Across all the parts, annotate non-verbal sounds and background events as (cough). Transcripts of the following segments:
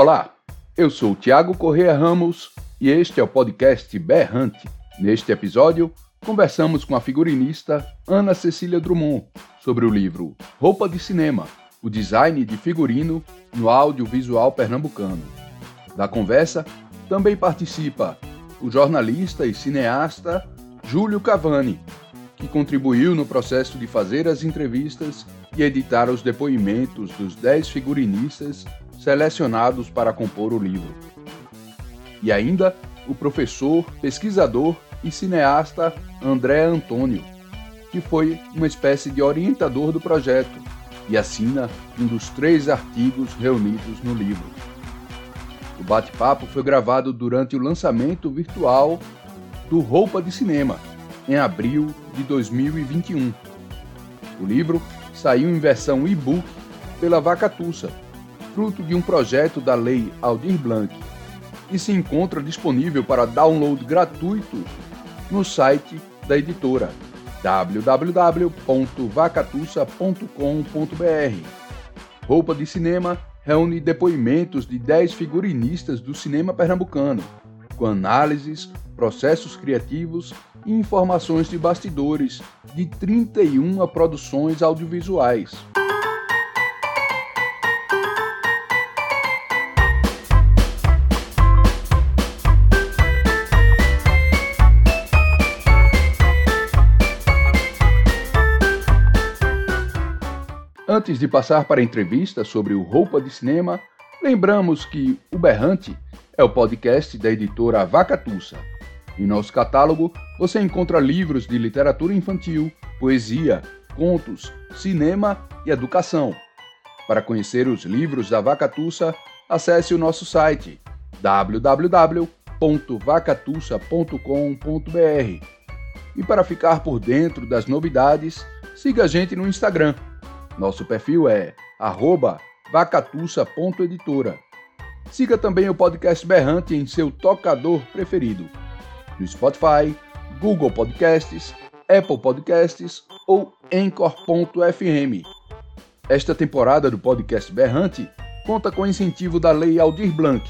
Olá, eu sou Tiago Correia Ramos e este é o podcast Berrante. Neste episódio, conversamos com a figurinista Ana Cecília Drummond sobre o livro Roupa de Cinema, o design de figurino no audiovisual pernambucano. Da conversa também participa o jornalista e cineasta Júlio Cavani, que contribuiu no processo de fazer as entrevistas e editar os depoimentos dos 10 figurinistas selecionados para compor o livro. E ainda o professor, pesquisador e cineasta André Antônio, que foi uma espécie de orientador do projeto e assina um dos três artigos reunidos no livro. O bate-papo foi gravado durante o lançamento virtual do Roupa de Cinema, em abril de 2021. O livro saiu em versão e-book pela Vacatussa, fruto de um projeto da Lei Aldir Blanc, e se encontra disponível para download gratuito no site da editora www.vacatussa.com.br. Roupa de Cinema reúne depoimentos de 10 figurinistas do cinema pernambucano, com análises, processos criativos e informações de bastidores de 31 produções audiovisuais. Antes de passar para a entrevista sobre o Roupa de Cinema, lembramos que o Berrante é o podcast da editora Vacatussa. Em nosso catálogo você encontra livros de literatura infantil, poesia, contos, cinema e educação. Para conhecer os livros da Vacatussa, acesse o nosso site www.vacatussa.com.br. E para ficar por dentro das novidades, siga a gente no Instagram nosso perfil é vacatussa.editora. Siga também o podcast Berrante em seu tocador preferido, no Spotify, Google Podcasts, Apple Podcasts ou Anchor.fm. Esta temporada do podcast Berrante conta com incentivo da Lei Aldir Blanc,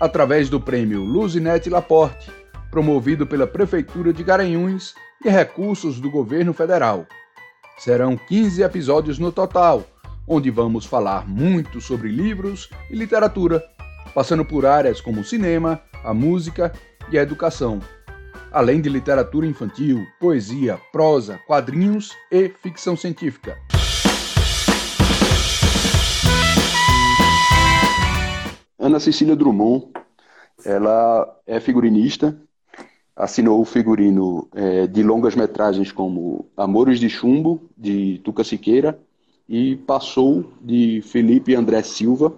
através do prêmio Luzinete Laporte, promovido pela Prefeitura de Garanhuns e recursos do governo federal. Serão 15 episódios no total, onde vamos falar muito sobre livros e literatura, passando por áreas como o cinema, a música e a educação, além de literatura infantil, poesia, prosa, quadrinhos e ficção científica. Ana Cecília Drummond, ela é figurinista, assinou o figurino é, de longas metragens como Amores de Chumbo, de Tuca Siqueira, e Passou, de Felipe André Silva,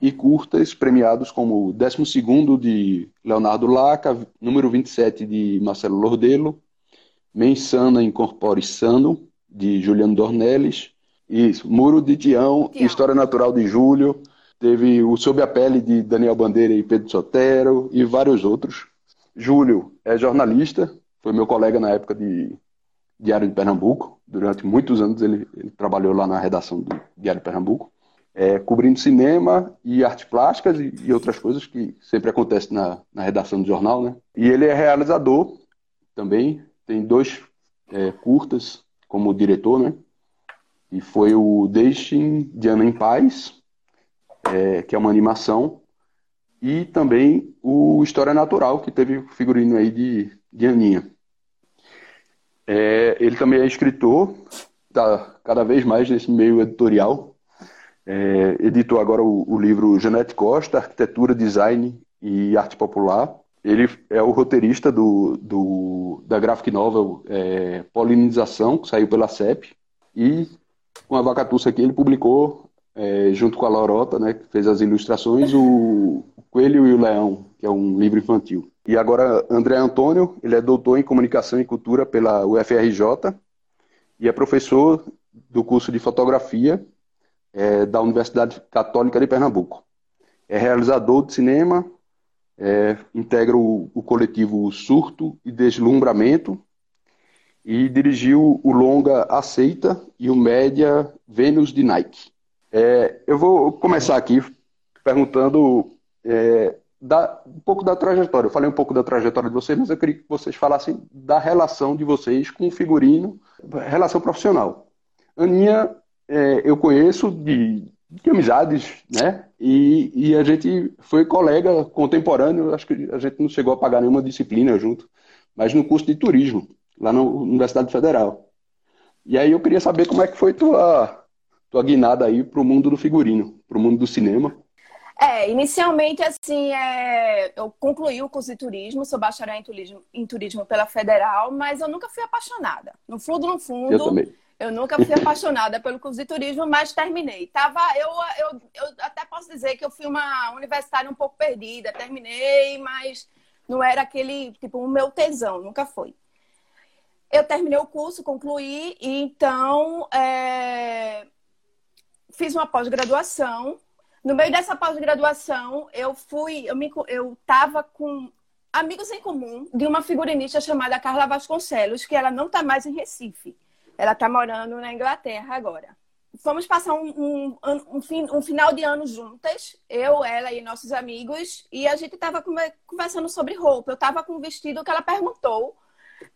e curtas premiados como 12 de Leonardo Laca, número 27 de Marcelo Lordelo, Mensana Incorpore Sano, de Juliano Dornelles, isso, Muro de Tião, Tião, História Natural de Júlio, teve o Sob a Pele de Daniel Bandeira e Pedro Sotero, e vários outros. Júlio é jornalista, foi meu colega na época de Diário de Pernambuco. Durante muitos anos ele, ele trabalhou lá na redação do Diário de Pernambuco, é, cobrindo cinema e artes plásticas e, e, outras coisas que sempre acontecem na, na redação do jornal, né? E ele é realizador também, tem dois é, curtas como diretor, né? E foi o Deixem Diana em Paz, é, que é uma animação, e também o História Natural, que teve o figurino aí de, de Aninha. É, ele também é escritor, está cada vez mais nesse meio editorial. É, editou agora o, o, livro Janete Costa, Arquitetura, Design e Arte Popular. Ele é o roteirista do, do da graphic novel é, Polinização, que saiu pela CEP. E com a Vacatussa aqui, ele publicou, é, junto com a Lorota, né, que fez as ilustrações, o Coelho e o Leão, que é um livro infantil. E agora, André Antônio, ele é doutor em Comunicação e Cultura pela UFRJ e é professor do curso de Fotografia é, da Universidade Católica de Pernambuco. É realizador de cinema, é, integra o, o, coletivo Surto e Deslumbramento e dirigiu o longa Aceita e o média Vênus de Nike. É, eu vou começar aqui perguntando é, da, um pouco da trajetória. Eu falei um pouco da trajetória de vocês, mas eu queria que vocês falassem da relação de vocês com o figurino, relação profissional. Aninha, é, eu conheço de, de amizades, né? E, e, a gente foi colega contemporâneo, acho que a gente não chegou a pagar nenhuma disciplina junto, mas no curso de turismo, lá na Universidade Federal. E aí eu queria saber como é que foi tua, tua guinada aí para o mundo do figurino, para o mundo do cinema. É, inicialmente, assim, é, eu concluí o curso de turismo, sou bacharel em turismo, em turismo pela Federal, mas eu nunca fui apaixonada. No fundo, no fundo, eu também. Eu nunca fui apaixonada pelo curso de turismo, mas terminei. Tava, eu, eu, eu até posso dizer que eu fui uma universitária um pouco perdida. Terminei, mas não era aquele, tipo, o meu tesão, nunca foi. Eu terminei o curso, concluí, e então é, fiz uma pós-graduação. No meio dessa pós-graduação, eu fui, eu, me, eu tava com amigos em comum de uma figurinista chamada Carla Vasconcelos, que ela não está mais em Recife. Ela está morando na Inglaterra agora. Fomos passar um, um, um, um, final de ano juntas, eu, ela e nossos amigos, e a gente estava conversando sobre roupa. Eu estava com um vestido que ela perguntou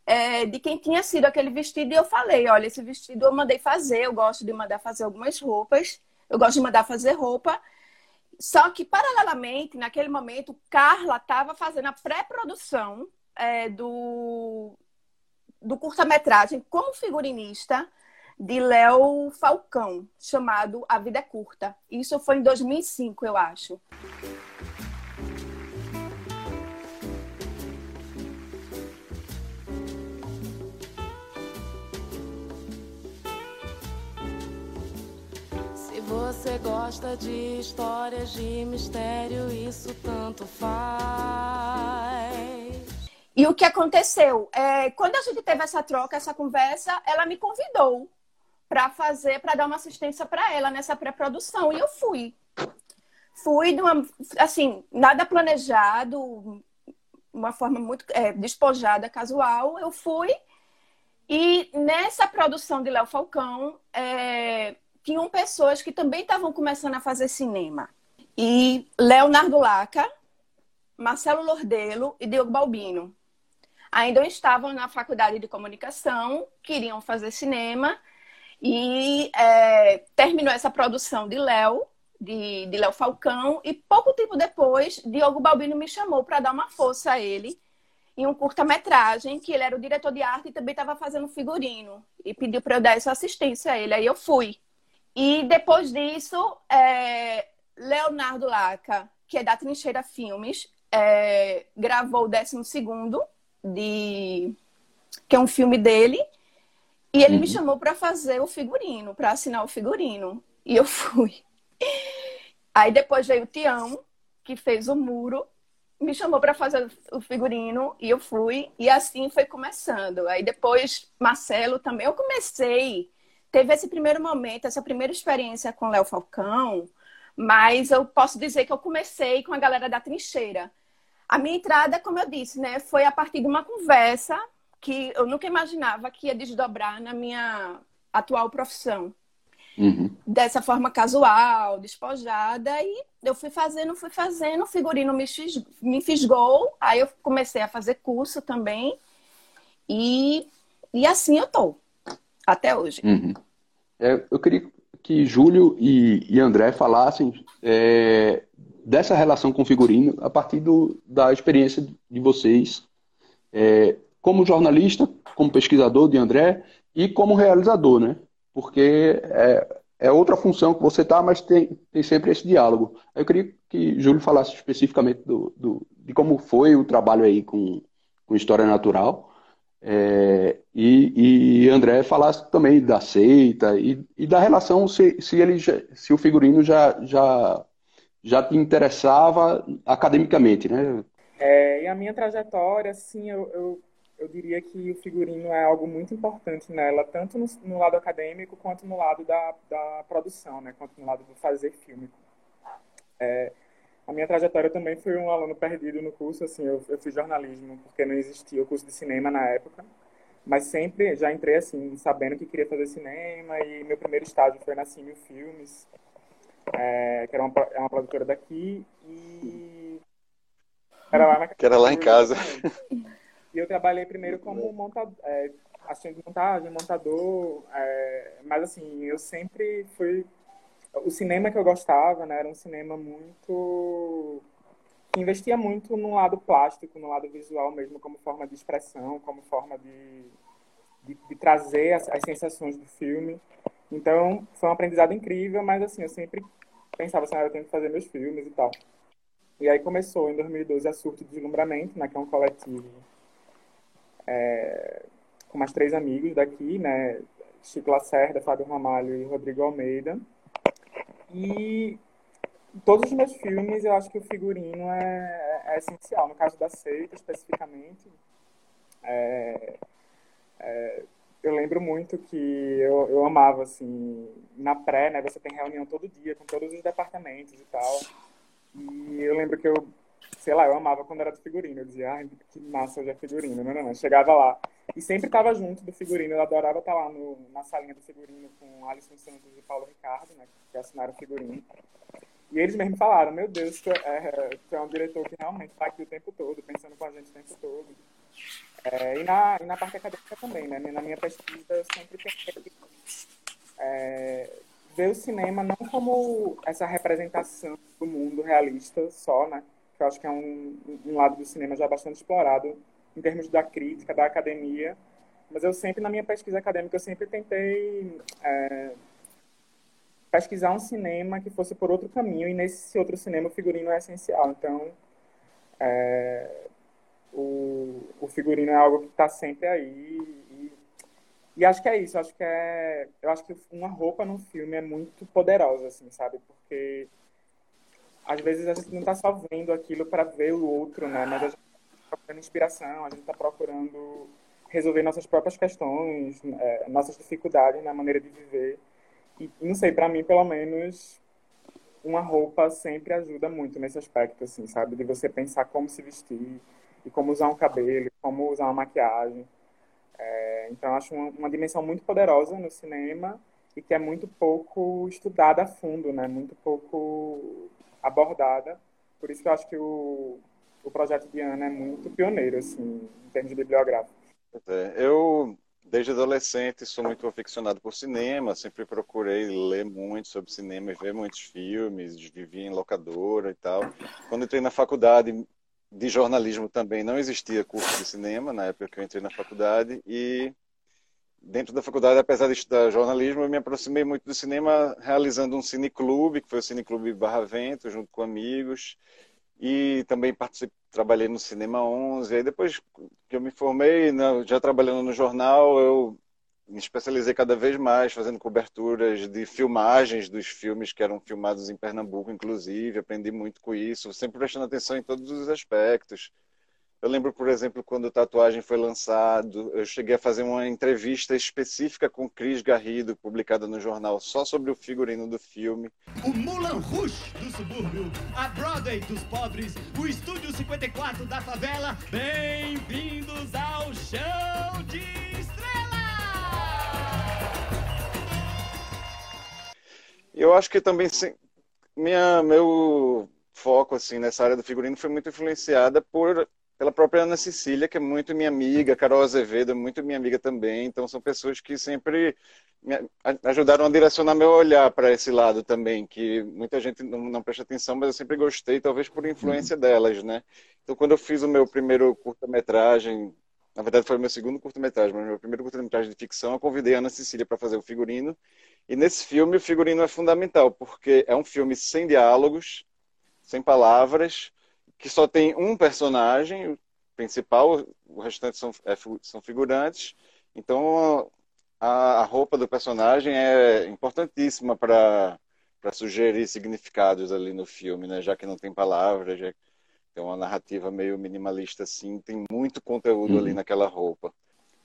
é, de quem tinha sido aquele vestido, e eu falei: olha, esse vestido eu mandei fazer, eu gosto de mandar fazer algumas roupas, eu gosto de mandar fazer roupa. Só que, paralelamente, naquele momento, Carla estava fazendo a pré-produção é, do, do curta-metragem como figurinista de Léo Falcão, chamado A Vida é Curta. Isso foi em 2005, eu acho. Você gosta de histórias de mistério, isso tanto faz. E o que aconteceu? É, quando a gente teve essa troca, essa conversa, ela me convidou para fazer, para dar uma assistência para ela nessa pré-produção. E eu fui. Fui de uma, assim, nada planejado, uma forma muito é, despojada, casual. Eu fui. E nessa produção de Léo Falcão, é, tinham pessoas que também estavam começando a fazer cinema. E Leonardo Laca, Marcelo Lordelo e Diogo Balbino. Ainda estavam na faculdade de comunicação, queriam fazer cinema. E é, terminou essa produção de Léo, de, de Léo Falcão, e pouco tempo depois, Diogo Balbino me chamou para dar uma força a ele em um curta-metragem, que ele era o diretor de arte e também estava fazendo figurino, e pediu para eu dar essa assistência a ele, aí eu fui. E depois disso, é, Leonardo Laca, que é da Trincheira Filmes, é, gravou o 12 segundo, de que é um filme dele, e ele uhum. me chamou para fazer o figurino, para assinar o figurino, e eu (laughs) fui. Aí depois veio o Tião, que fez o muro, me chamou para fazer o figurino e eu fui, e assim foi começando. Aí depois Marcelo também, eu comecei, teve esse primeiro momento, essa primeira experiência com Léo Falcão, mas eu posso dizer que eu comecei com a galera da trincheira. A minha entrada, como eu disse, né, foi a partir de uma conversa que eu nunca imaginava que ia desdobrar na minha atual profissão. Uhum. Dessa forma casual, despojada, e eu fui fazendo, fui fazendo, o figurino me, me fisgou, aí eu comecei a fazer curso também, e, e assim eu tô, até hoje. Uhum. É, eu queria que Júlio e, e André falassem é, dessa relação com figurino a partir do, da experiência de vocês é, como jornalista, como pesquisador de André e como realizador, né? Porque é, é outra função que você está, mas tem, tem sempre esse diálogo. Eu queria que Júlio falasse especificamente do, do de como foi o trabalho aí com, com História Natural é, E, e André falasse também da seita e, e da relação se, se ele se o figurino já, já, já te interessava academicamente, né? É, e a minha trajetória, assim, eu, eu, eu, diria que o figurino é algo muito importante nela, tanto no, no lado acadêmico quanto no lado da, da produção, né? Quanto no lado do fazer filme. É, a minha trajetória também foi um aluno perdido no curso, assim, eu, eu fiz jornalismo porque não existia o curso de cinema na época mas sempre já entrei assim, sabendo que queria fazer cinema e meu primeiro estágio foi na Cine Filmes, é, que era uma, é uma produtora daqui e era lá na que era lá em casa. (laughs) E eu trabalhei primeiro como montador, é, assistente de montagem, montador, é, mas assim, eu sempre fui o cinema que eu gostava, né, era um cinema muito que investia muito no lado plástico, no lado visual mesmo, como forma de expressão, como forma de, de, de trazer as, as, sensações do filme. Então, foi um aprendizado incrível, mas assim, eu sempre pensava assim, ah, eu tenho que fazer meus filmes e tal. E aí começou, em 2012, a Surto de Deslumbramento, né, que é um coletivo é, com mais três amigos daqui, né, Chico Lacerda, Fábio Ramalho e Rodrigo Almeida. E todos os meus filmes, eu acho que o figurino é, é essencial. No caso da Seita, especificamente, é, é, eu lembro muito que eu, eu amava, assim, na pré, né, você tem reunião todo dia com todos os departamentos e tal. E eu lembro que eu, sei lá, eu amava quando era do figurino. Eu dizia, ai, que massa hoje é figurino. Não, não, não. Chegava lá. E sempre estava junto do figurino. Eu adorava estar lá no, na salinha do figurino com Alisson Santos e Paulo Ricardo, né, que assinaram o figurino. E eles mesmo falaram, meu Deus, tu é, tu é um diretor que realmente está aqui o tempo todo, pensando com a gente o tempo todo. É, e, na, e na parte acadêmica também, né? Na minha pesquisa eu sempre pensei é, ver o cinema não como essa representação do mundo realista só, né? Que eu acho que é um, um lado do cinema já bastante explorado em termos da crítica, da academia. Mas eu sempre, na minha pesquisa acadêmica, eu sempre tentei é, pesquisar um cinema que fosse por outro caminho, e nesse outro cinema o figurino é essencial. Então, é, o, o figurino é algo que está sempre aí. E, acho que é isso. Acho que é, eu acho que uma roupa num filme é muito poderosa, assim, sabe? Porque às vezes a gente não está só vendo aquilo para ver o outro, né? Mas a gente procurando inspiração, a gente está procurando resolver nossas próprias questões, é, nossas dificuldades na maneira de viver. E não sei, para mim, pelo menos, uma roupa sempre ajuda muito nesse aspecto, assim, sabe? De você pensar como se vestir e como usar um cabelo, como usar uma maquiagem. É, então, acho uma, uma, dimensão muito poderosa no cinema e que é muito pouco estudada a fundo, né? Muito pouco abordada. Por isso que eu acho que o, o projeto de Ana é muito pioneiro, assim, em termos bibliográficos. É, eu desde adolescente sou muito aficionado por cinema, sempre procurei ler muito sobre cinema e ver muitos filmes, vivi em locadora e tal. Quando entrei na faculdade de jornalismo também não existia curso de cinema na época que eu entrei na faculdade e dentro da faculdade, apesar de estudar jornalismo, eu me aproximei muito do cinema realizando um cineclube, que foi o Cineclube Barra Vento, junto com amigos e também participei, trabalhei no Cinema 11. Aí depois que eu me formei, né, já trabalhando no jornal, eu me especializei cada vez mais, fazendo coberturas de filmagens dos filmes que eram filmados em Pernambuco, inclusive. Aprendi muito com isso, sempre prestando atenção em todos os aspectos. Eu lembro, por exemplo, quando a tatuagem foi lançado, eu cheguei a fazer uma entrevista específica com Cris Garrido, publicada no jornal, só sobre o figurino do filme. O Mulan Rouge do subúrbio, a Broadway dos pobres, o Estúdio 54 da favela. Bem-vindos ao Show de Estrela! Eu acho que também minha, meu foco assim nessa área do figurino foi muito influenciada por pela própria Ana Cecília, que é muito minha amiga, Carol Azevedo é muito minha amiga também. Então, são pessoas que sempre me ajudaram a direcionar meu olhar para esse lado também, que muita gente não, não, presta atenção, mas eu sempre gostei, talvez por influência delas, né? Então, quando eu fiz o meu primeiro curta-metragem, na verdade foi o meu segundo curta-metragem, mas meu primeiro curta-metragem de ficção, eu convidei a Ana Cecília para fazer o figurino. E nesse filme, o figurino é fundamental, porque é um filme sem diálogos, sem palavras, que só tem um personagem principal, o restante são, é, são figurantes, Então, a, a roupa do personagem é importantíssima para sugerir significados ali no filme, né? Já que não tem palavras, já tem uma narrativa meio minimalista assim, tem muito conteúdo uhum. ali naquela roupa.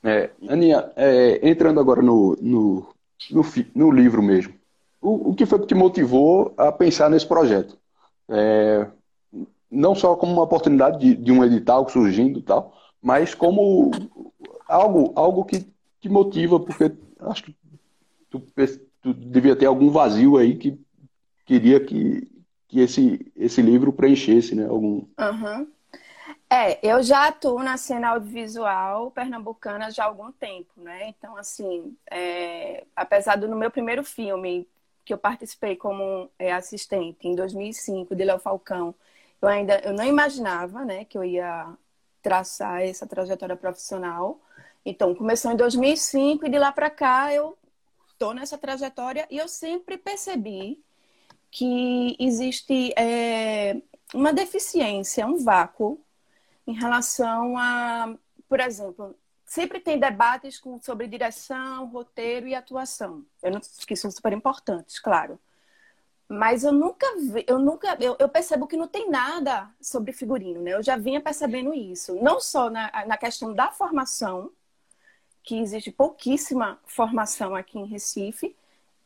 É, Aninha, é, entrando agora no, no, no, no livro mesmo, o, o, que foi que te motivou a pensar nesse projeto? É, não só como uma oportunidade de, de um edital surgindo tal, mas como algo, algo que te motiva, porque acho que tu, tu devia ter algum vazio aí que queria que, que esse, esse livro preenchesse, né? Algum... Uhum. É, eu já atuo na cena audiovisual pernambucana já há algum tempo, né? Então, assim, é, apesar do no meu primeiro filme, que eu participei como é, assistente em 2005, de Léo Falcão, eu ainda eu não imaginava, né, que eu ia traçar essa trajetória profissional. Então, começou em 2005 e de lá para cá eu tô nessa trajetória e eu sempre percebi que existe é, uma deficiência, um vácuo em relação a, por exemplo, sempre tem debates com, sobre direção, roteiro e atuação. Eu não, que são super importantes, claro. Mas eu nunca vi, eu nunca, eu, eu, percebo que não tem nada sobre figurino, né? Eu já vinha percebendo isso, não só na, na questão da formação, que existe pouquíssima formação aqui em Recife.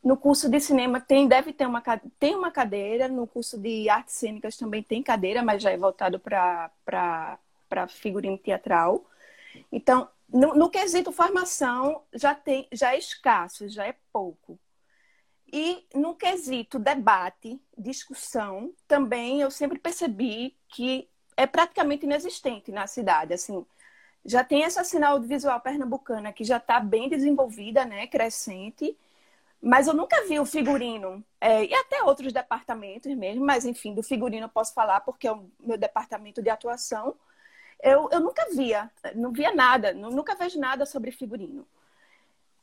No curso de cinema tem, deve ter uma, tem uma cadeira, no curso de artes cênicas também tem cadeira, mas já é voltado para figurino teatral. Então, no, no quesito formação, já, tem, já é escasso, já é pouco. E no quesito debate, discussão, também eu sempre percebi que é praticamente inexistente na cidade. Assim, já tem essa sinal audiovisual pernambucana que já está bem desenvolvida, né, crescente, mas eu nunca vi o figurino, é, e até outros departamentos mesmo, mas enfim, do figurino eu posso falar porque é o meu departamento de atuação. Eu, eu nunca via, não via nada, nunca vejo nada sobre figurino.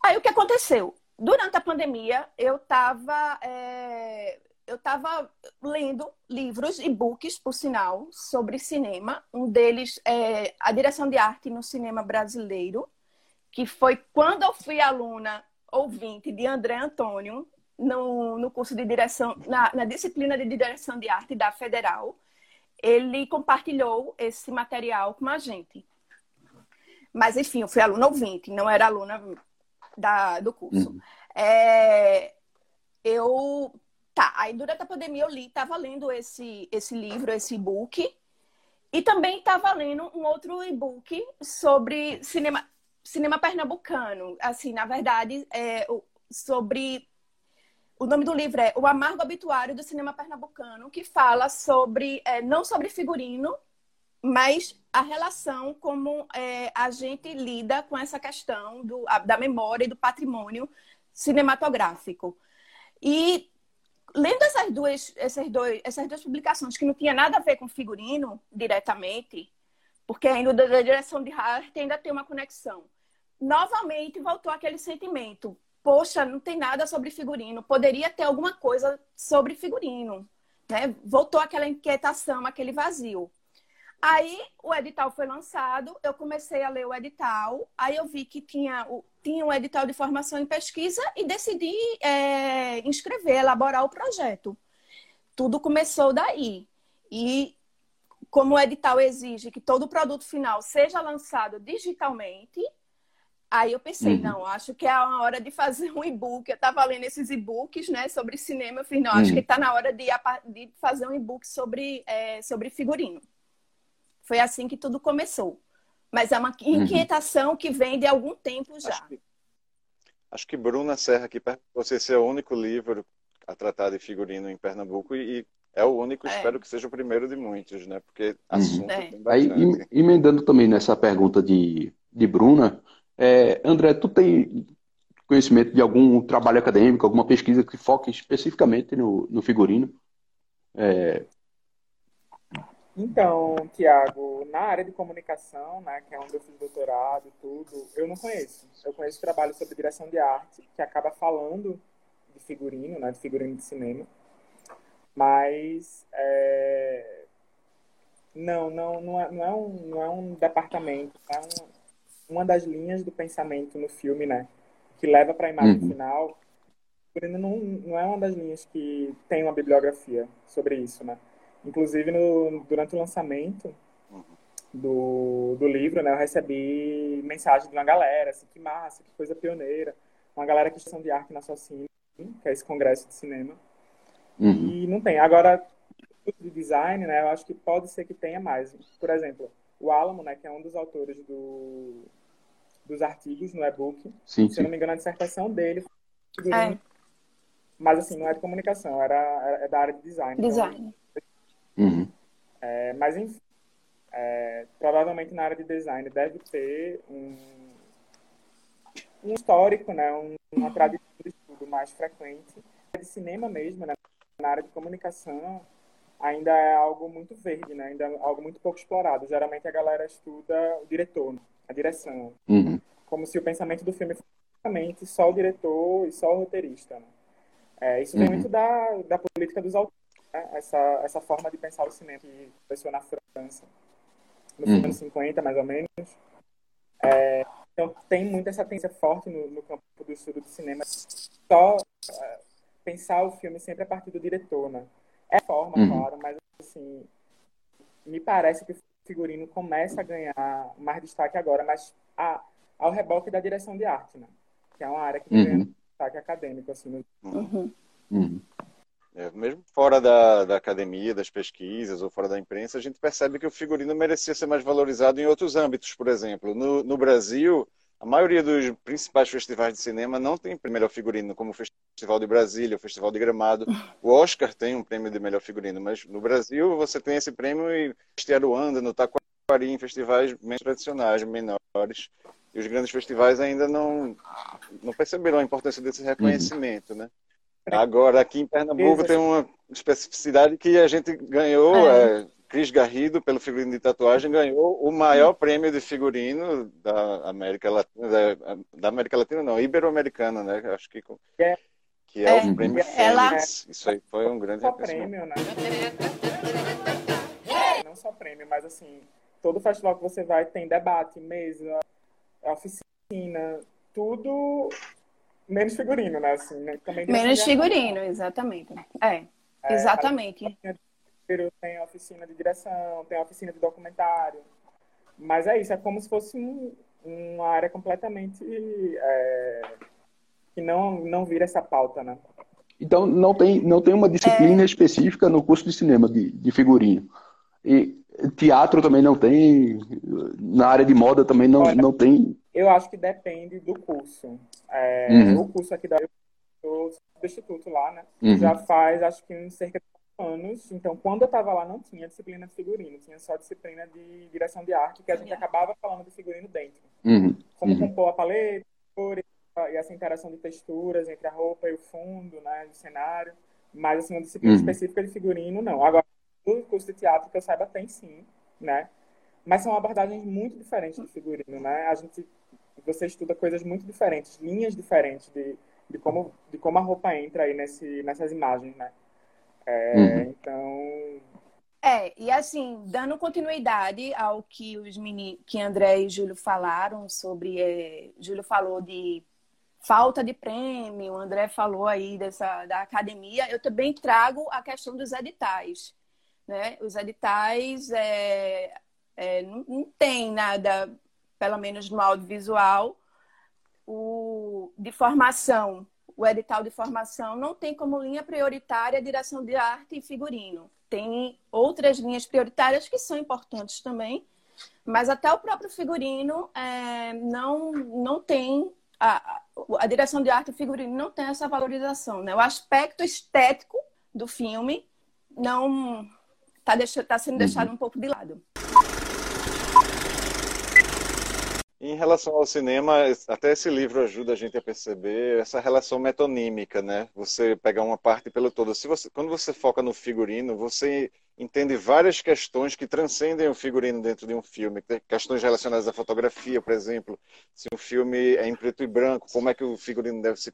Aí o que aconteceu? Durante a pandemia, eu estava é, eu lendo livros e books, por sinal, sobre cinema. Um deles é A Direção de Arte no Cinema Brasileiro, que foi quando eu fui aluna ouvinte de André Antônio no, no curso de direção, na, na disciplina de direção de arte da Federal. Ele compartilhou esse material com a gente. Mas, enfim, eu fui aluna ouvinte, não era aluna da, do curso. Uhum. É, eu Tá, aí durante a pandemia eu li, estava lendo esse, esse livro, esse e-book, e também estava lendo um outro e-book sobre cinema, cinema pernambucano. Assim, na verdade, é, sobre. O nome do livro é O Amargo Obituário do Cinema Pernambucano, que fala sobre, é, não sobre figurino, mas a relação como é, a gente lida com essa questão do, da memória e do patrimônio cinematográfico. E lendo essas duas, essas, dois, essas duas publicações que não tinha nada a ver com figurino diretamente, porque ainda da direção de arte ainda tem uma conexão. Novamente voltou aquele sentimento. Poxa, não tem nada sobre figurino. Poderia ter alguma coisa sobre figurino. Né? Voltou aquela inquietação, aquele vazio. Aí o edital foi lançado, eu comecei a ler o edital, aí eu vi que tinha, tinha um edital de formação em pesquisa e decidi é, inscrever, elaborar o projeto. Tudo começou daí. E como o edital exige que todo produto final seja lançado digitalmente, aí eu pensei, uhum. não, acho que é a hora de fazer um e-book. Eu estava lendo esses e-books né, sobre cinema, eu falei, não, acho uhum. que está na hora de, de, fazer um e-book sobre, é, sobre figurino. Foi assim que tudo começou. Mas é uma uhum. inquietação uhum. que vem de algum tempo já. Acho que, acho que Bruna Serra aqui você ser o único livro a tratar de figurino em Pernambuco e é o único, é. espero que seja o primeiro de muitos, né? Porque uhum. assunto é. Aí, emendando também nessa pergunta de, de Bruna, é, André, tu tem conhecimento de algum trabalho acadêmico, alguma pesquisa que foque especificamente no, no figurino? É, então, Tiago, na área de comunicação, né, que é onde eu fiz doutorado e tudo, eu não conheço. Eu conheço trabalho sobre direção de arte, que acaba falando de figurino, né, de figurino de cinema. Mas é... não, não, não é, não é, um, não é um departamento, é um, uma das linhas do pensamento no filme, né? Que leva para a imagem Uhum. final. Figurino não, não é uma das linhas que tem uma bibliografia sobre isso, né? Inclusive, no, durante o lançamento do, do livro, né, eu recebi mensagem de uma galera, assim, que massa, que coisa pioneira. Uma galera que está de arte na Socine, que é esse congresso de cinema. Uhum. E não tem. Agora, de design, né, eu acho que pode ser que tenha mais. Por exemplo, o Alamo, né, que é um dos autores do, dos artigos no e-book, Sim, se eu não me engano, a dissertação dele foi É. Mas, assim, não é de comunicação, era, era- é da área de design. Então, design. Uhum. É, mas, enfim, é, provavelmente na área de design deve ter um, um histórico, né, um- uma tradição de estudo mais frequente. De cinema mesmo, né, na área de comunicação, ainda é algo muito verde, né, ainda é algo muito pouco explorado. Geralmente a galera estuda o diretor, a direção, Uhum. como se o pensamento do filme fosse só o diretor e só o roteirista. Né? É, isso vem Uhum. muito da, da política dos autores, né? essa, essa forma de pensar o cinema que começou na França, nos Uhum. anos 50, mais ou menos. É, então, tem muito essa tendência forte no, no campo do estudo de cinema, só é, pensar o filme sempre a partir do diretor, né? É forma, Uhum. claro, mas, assim, me parece que o figurino começa a ganhar mais destaque agora, mas a, ao reboque da direção de arte, né? Que é uma área que Uhum. ganhando destaque acadêmico, assim, no Uhum. Uhum. É, mesmo fora da, da academia, das pesquisas ou fora da imprensa, a gente percebe que o figurino merecia ser mais valorizado em outros âmbitos. Por exemplo, no, no Brasil, a maioria dos principais festivais de cinema não tem melhor figurino, como o Festival de Brasília, o Festival de Gramado. O Oscar tem um prêmio de melhor figurino, mas no Brasil você tem esse prêmio em Estiaruanda, no Taquari, em festivais menos tradicionais, menores. E os grandes festivais ainda não, não perceberam a importância desse reconhecimento, né? Agora, aqui em Pernambuco tem uma especificidade que a gente ganhou, É. é, Cris Garrido, pelo figurino de tatuagem, ganhou o maior prêmio de figurino da América Latina, da, da América Latina não, ibero-americana, né? Acho que, É. que é, É. o prêmio Ela- Fênix. Isso aí foi um grande só prêmio, né? Não só prêmio, mas assim, todo festival que você vai tem debate, mesa, oficina, tudo menos figurino, né? Assim, né? Também Menos figurino, exatamente. É, exatamente. Tem oficina de direção, tem oficina de documentário. Mas é isso, é como se fosse um- uma área completamente é, que não, não vira essa pauta, né? Então, não tem, não tem uma É. disciplina específica no curso de cinema de, de figurino. E teatro também não tem, na área de moda também não, Olha, não tem. Eu acho que depende do curso. É, Uhum. O curso aqui da eu sou substituto lá, né? Uhum. Já faz, acho que uns cerca de quatro anos. Então, quando eu estava lá, não tinha disciplina de figurino, tinha só disciplina de direção de arte, que a gente acabava falando de figurino dentro. Uhum. Como Uhum. compor a paleta, cores, e essa interação de texturas entre a roupa e o fundo, né? O cenário. Mas, assim, uma disciplina Uhum. específica de figurino, não. Agora, o curso de teatro, que eu saiba, tem sim, né? Mas são abordagens muito diferentes de figurino, né? A gente, você estuda coisas muito diferentes, linhas diferentes de, de, como, de como a roupa entra aí nesse, nessas imagens, né? É, Uhum. Então, É, e assim, dando continuidade ao que os meni... que André e Júlio falaram sobre. é, Júlio falou de falta de prêmio, André falou aí dessa da academia. Eu também trago a questão dos editais. Né? Os editais é, é, não, não tem nada, pelo menos no audiovisual, o, de formação. O edital de formação não tem como linha prioritária a direção de arte e figurino. Tem outras linhas prioritárias que são importantes também, mas até o próprio figurino é, não, não tem. A, a direção de arte e figurino não tem essa valorização. Né? O aspecto estético do filme não está tá sendo deixado um pouco de lado. Em relação ao cinema, até esse livro ajuda a gente a perceber essa relação metonímica, né? Você pega uma parte pelo todo. Se você, quando você foca no figurino, você entende várias questões que transcendem o figurino dentro de um filme, questões relacionadas à fotografia, por exemplo, se um filme é em preto e branco, como é que o figurino deve se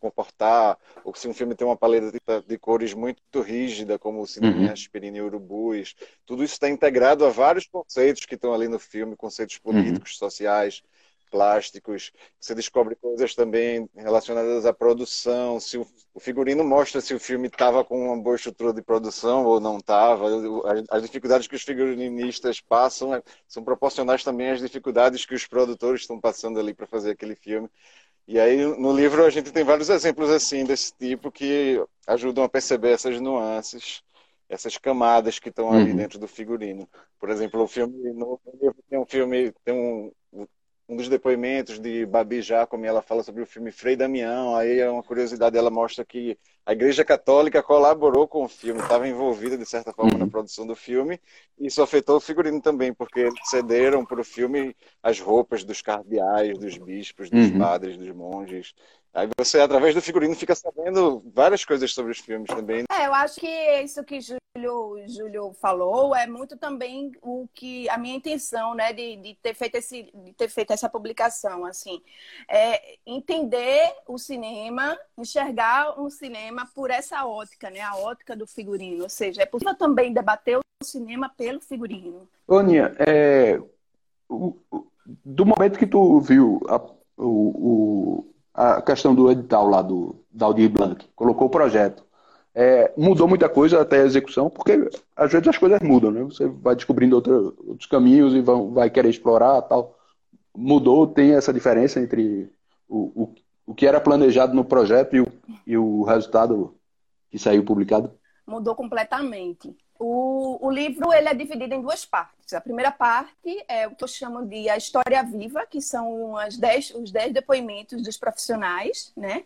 comportar, ou se um filme tem uma paleta de cores muito rígida, como o cinema uhum. aspirina e urubus, tudo isso está integrado a vários conceitos que estão ali no filme, conceitos uhum. políticos, uhum. sociais, plásticos, você descobre coisas também relacionadas à produção, se o, figurino mostra se o filme estava com uma boa estrutura de produção ou não estava, as, dificuldades que os figurinistas passam é, são proporcionais também às dificuldades que os produtores estão passando ali para fazer aquele filme. E aí no livro a gente tem vários exemplos assim desse tipo que ajudam a perceber essas nuances essas camadas que estão ali uhum. dentro do figurino. Por exemplo, o filme no livro tem um filme tem um, um dos depoimentos de Babi Jacome, ela fala sobre o filme Frei Damião, aí é uma curiosidade, ela mostra que a Igreja Católica colaborou com o filme, estava envolvida de certa forma uhum. na produção do filme, e isso afetou o figurino também, porque eles cederam para o filme as roupas dos cardeais, dos bispos, dos uhum. padres, dos monges, Aí você, através do figurino, fica sabendo várias coisas sobre os filmes também. É, eu acho que isso que Júlio, Júlio falou é muito também o que a minha intenção, né, de, de ter feito esse, de ter feito essa publicação, assim, é entender o cinema, enxergar um cinema por essa ótica, né, a ótica do figurino, ou seja, é possível também debater o cinema pelo figurino. Ô, é, do momento que tu viu a, o, o a questão do edital lá do, da Aldir Blanc, colocou o projeto. É, mudou muita coisa até a execução, porque às vezes as coisas mudam, né? Você vai descobrindo outro, outros caminhos e vão, vai querer explorar tal. Mudou, tem essa diferença entre o, o, o que era planejado no projeto e o, e o resultado que saiu publicado? Mudou completamente. O, o, livro ele é dividido em duas partes. A primeira parte é o que eu chamo de a história viva, que são as dez, os dez depoimentos dos profissionais, né?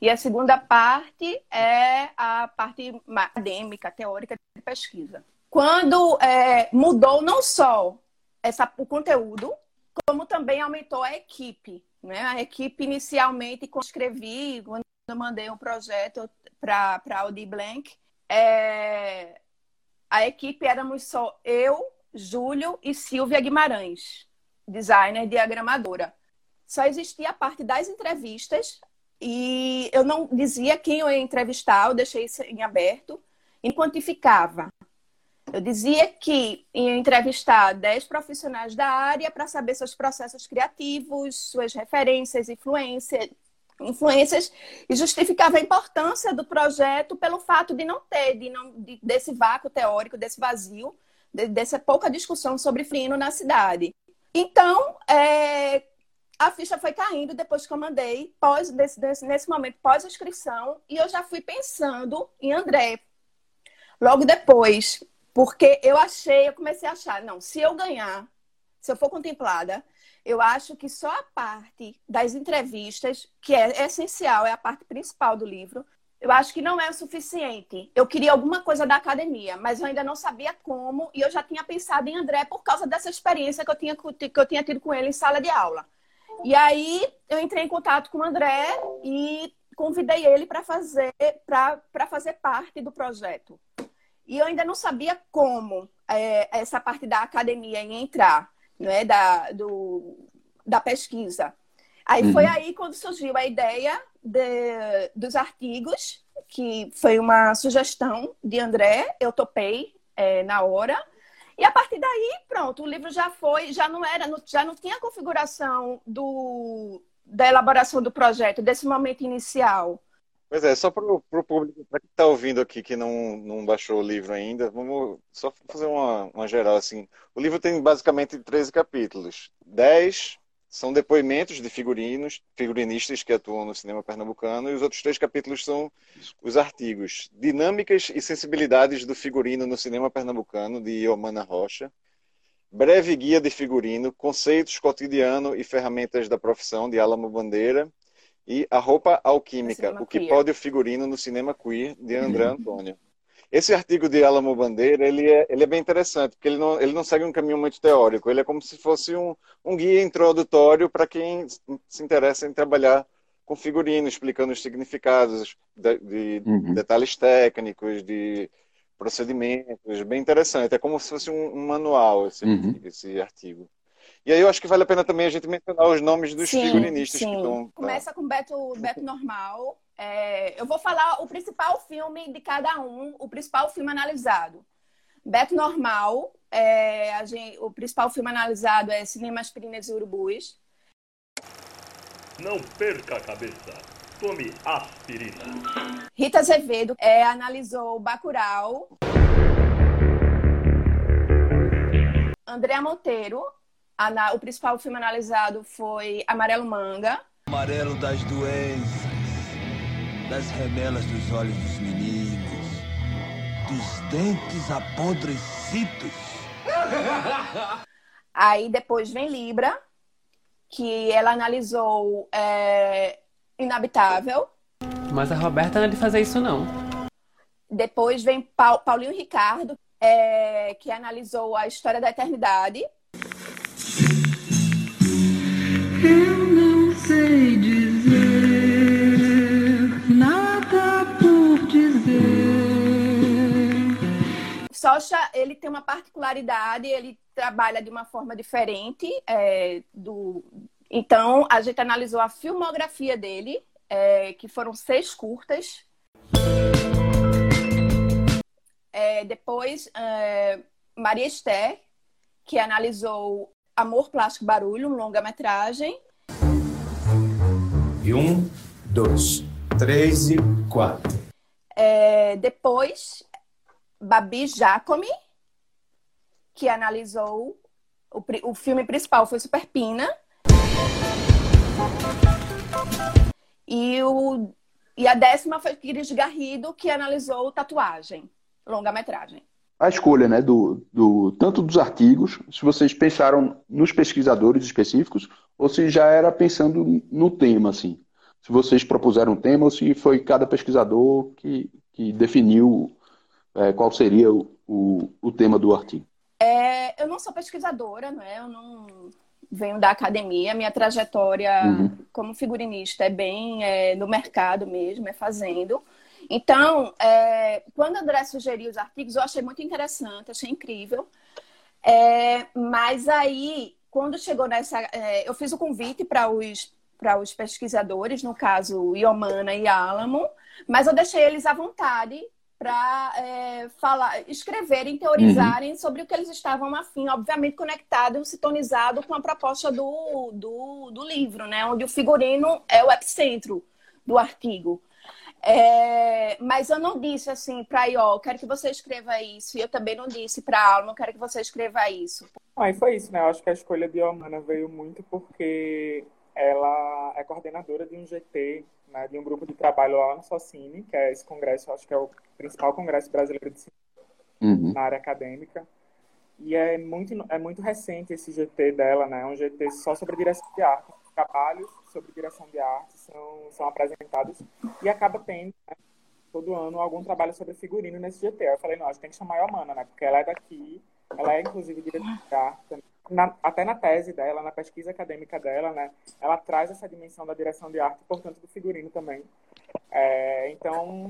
E a segunda parte é a parte acadêmica, teórica de pesquisa. Quando é, mudou não só essa, o conteúdo, como também aumentou a equipe. Né? A equipe, inicialmente, quando escrevi, quando eu mandei um projeto para a Audi Blank, é, a equipe éramos só eu, Júlio e Silvia Guimarães, designer diagramadora. Só existia a parte das entrevistas e eu não dizia quem eu ia entrevistar, eu deixei isso em aberto e quantificava. Eu dizia que ia entrevistar 10 profissionais da área para saber seus processos criativos, suas referências, influência, influências e justificava a importância do projeto pelo fato de não ter, de não, de, desse vácuo teórico, desse vazio, de, dessa pouca discussão sobre frino na cidade. Então, é, a ficha foi caindo depois que eu mandei, pós, desse, desse, nesse momento, pós-inscrição, e eu já fui pensando em André. Logo depois, porque eu achei, eu comecei a achar, não, se eu ganhar, se eu for contemplada, eu acho que só a parte das entrevistas, que é essencial, é a parte principal do livro, eu acho que não é o suficiente. Eu queria alguma coisa da academia, mas eu ainda não sabia como, e eu já tinha pensado em André por causa dessa experiência que eu tinha, que eu tinha tido com ele em sala de aula. E aí eu entrei em contato com o André e convidei ele para fazer, para fazer parte do projeto. E eu ainda não sabia como é, essa parte da academia ia entrar né, da, do, da pesquisa. Aí uhum. foi aí quando surgiu a ideia de, dos artigos, que foi uma sugestão de André, eu topei é, na hora. E a partir daí, pronto, o livro já foi, já não era, já não tinha a configuração do, da elaboração do projeto, desse momento inicial. Pois é, só para o público, para quem está ouvindo aqui que não, não baixou o livro ainda, vamos só fazer uma, uma geral assim. O livro tem basicamente 13 capítulos. 10 são depoimentos de figurinos, figurinistas que atuam no cinema pernambucano, e os outros três capítulos são os artigos Dinâmicas e Sensibilidades do Figurino no Cinema Pernambucano, de Iomana Rocha. Breve Guia de Figurino, Conceitos, Cotidiano e Ferramentas da Profissão, de Alamo Bandeira e A Roupa Alquímica, o que queer. pode o figurino no cinema queer, de André uhum. Antônio. Esse artigo de Alamo Bandeira, ele é, ele é bem interessante, porque ele não, ele não segue um caminho muito teórico, ele é como se fosse um, um guia introdutório para quem se interessa em trabalhar com figurino, explicando os significados de, de uhum. detalhes técnicos, de procedimentos, bem interessante. É como se fosse um, um manual esse, Uhum. esse artigo. E aí eu acho que vale a pena também a gente mencionar os nomes dos Sim, figurinistas sim. que estão. Começa com Beto, Beto Normal. É, eu vou falar o principal filme de cada um, o principal filme analisado. Beto Normal, é, a gente- o principal filme analisado é Cinema Aspirinas e Urubus. Não perca a cabeça. Tome aspirina. Rita Azevedo é, analisou Bacurau. Andréa Monteiro, ana- o principal filme analisado foi Amarelo Manga. Amarelo das doenças, das remelas dos olhos dos meninos, dos dentes apodrecidos. (laughs) Aí depois vem Libra, que ela analisou é, Inabitável. Mas a Roberta não é de fazer isso, não. Depois vem Pau- Paulinho Ricardo, é, que analisou a história da eternidade. Eu não sei Socha, ele tem uma particularidade, ele trabalha de uma forma diferente é, do. Então, a gente analisou a filmografia dele, é, que foram seis curtas. É, depois, é, Maria Esther, que analisou Amor, Plástico e Barulho, um longa-metragem. E um, dois, três e quatro. É, depois, Babi Jacome, que analisou o, o filme principal foi Super Pina. E, o, e a décima foi Pires Garrido, que analisou Tatuagem, longa-metragem. A escolha, né, do, do, tanto dos artigos, se vocês pensaram nos pesquisadores específicos, ou se já era pensando no tema, assim. Se vocês propuseram um tema, ou se foi cada pesquisador que, que definiu é, qual seria o, o, o tema do artigo. É, eu não sou pesquisadora, né? Eu não venho da academia. Minha trajetória Uhum. como figurinista é bem é, no mercado mesmo, é fazendo. Então, é, quando André sugeriu os artigos, eu achei muito interessante, achei incrível. É, mas aí, quando chegou nessa. é, eu fiz o convite para os, para os pesquisadores, no caso Iomana e Álamo, mas eu deixei eles à vontade para falar, escreverem, teorizarem sobre o que eles estavam afim, obviamente conectado, sintonizado com a proposta do, do, do livro, né? Onde o figurino é o epicentro do artigo. É, mas eu não disse assim para Ió, quero que você escreva isso. E eu também não disse para Alma, quero que você escreva isso. Ah, e foi isso, né? Eu acho que a escolha de Omana veio muito porque ela é coordenadora de um GT, né, de um grupo de trabalho lá no Socine, que é esse congresso, acho que é o principal congresso brasileiro de cinema Uhum. na área acadêmica. E é muito, é muito recente esse GT dela, né? É um GT só sobre direção de arte. Os trabalhos sobre direção de arte são, são apresentados e acaba tendo, né, todo ano, algum trabalho sobre figurino nesse GT. Eu falei, não, a gente tem que chamar a Omana, né? Porque ela é daqui, ela é inclusive diretora de arte também. Na- até na tese dela, na pesquisa acadêmica dela, né? Ela traz essa dimensão da direção de arte, portanto, do figurino também. É, então,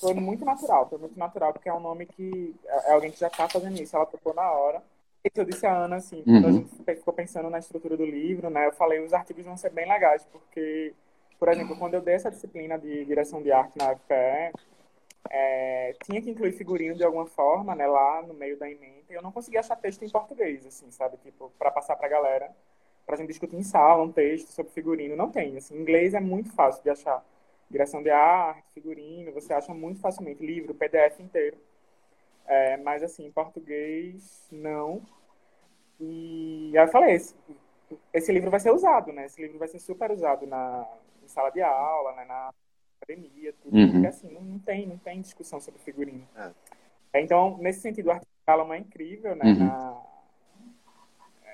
foi muito natural, foi muito natural, porque é um nome que é é alguém que já está fazendo isso, ela tocou na hora. E eu disse a Ana, assim, quando a Uhum. gente ficou pensando na estrutura do livro, né, eu falei, os artigos vão ser bem legais, porque, por exemplo, quando eu dei essa disciplina de direção de arte na UFPE, é, tinha que incluir figurino de alguma forma, né, lá no meio da emenda, eu não conseguia achar texto em português, assim, sabe, tipo, para passar pra galera, pra gente discutir em sala um texto sobre figurino, não tem, assim, inglês é muito fácil de achar. Direção de arte, figurino, você acha muito facilmente, livro, PDF inteiro, é, mas assim, em português, não, e aí eu falei, esse, esse livro vai ser usado, né, esse livro vai ser super usado na em sala de aula, né, na academia, tudo, Uhum. porque assim, não, não tem, não tem discussão sobre figurino. É, Então, nesse sentido, o artigo é incrível, né? Uhum. na-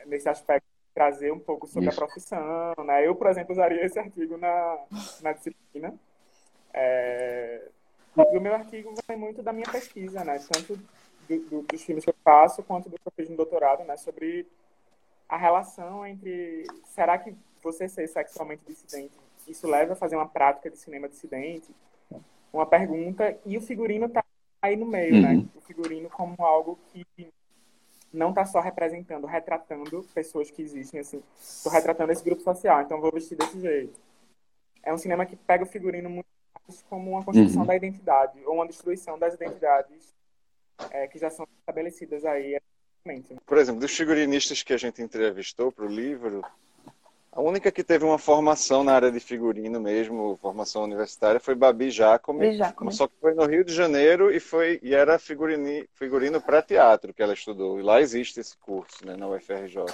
nesse aspecto trazer um pouco sobre Isso. a profissão, né? Eu, por exemplo, usaria esse artigo na, na disciplina. É, e o meu artigo vem muito da minha pesquisa, né? Tanto do- do- dos filmes que eu faço, quanto do que eu fiz no doutorado, né? Sobre a relação entre... Será que você ser sexualmente dissidente, isso leva a fazer uma prática de cinema dissidente? Uma pergunta. E o figurino tá aí no meio, né? Uhum. O figurino como algo que não está só representando, retratando pessoas que existem, assim. Estou retratando esse grupo social, então vou vestir desse jeito. É um cinema que pega o figurino muito mais como uma construção Uhum. da identidade, ou uma destruição das identidades é, que já são estabelecidas aí. né? Por exemplo, dos figurinistas que a gente entrevistou para o livro, a única que teve uma formação na área de figurino mesmo, formação universitária, foi Babi Jacome, só que foi no Rio de Janeiro e foi e era figurini, figurino para teatro que ela estudou. E lá existe esse curso, né, na UFRJ.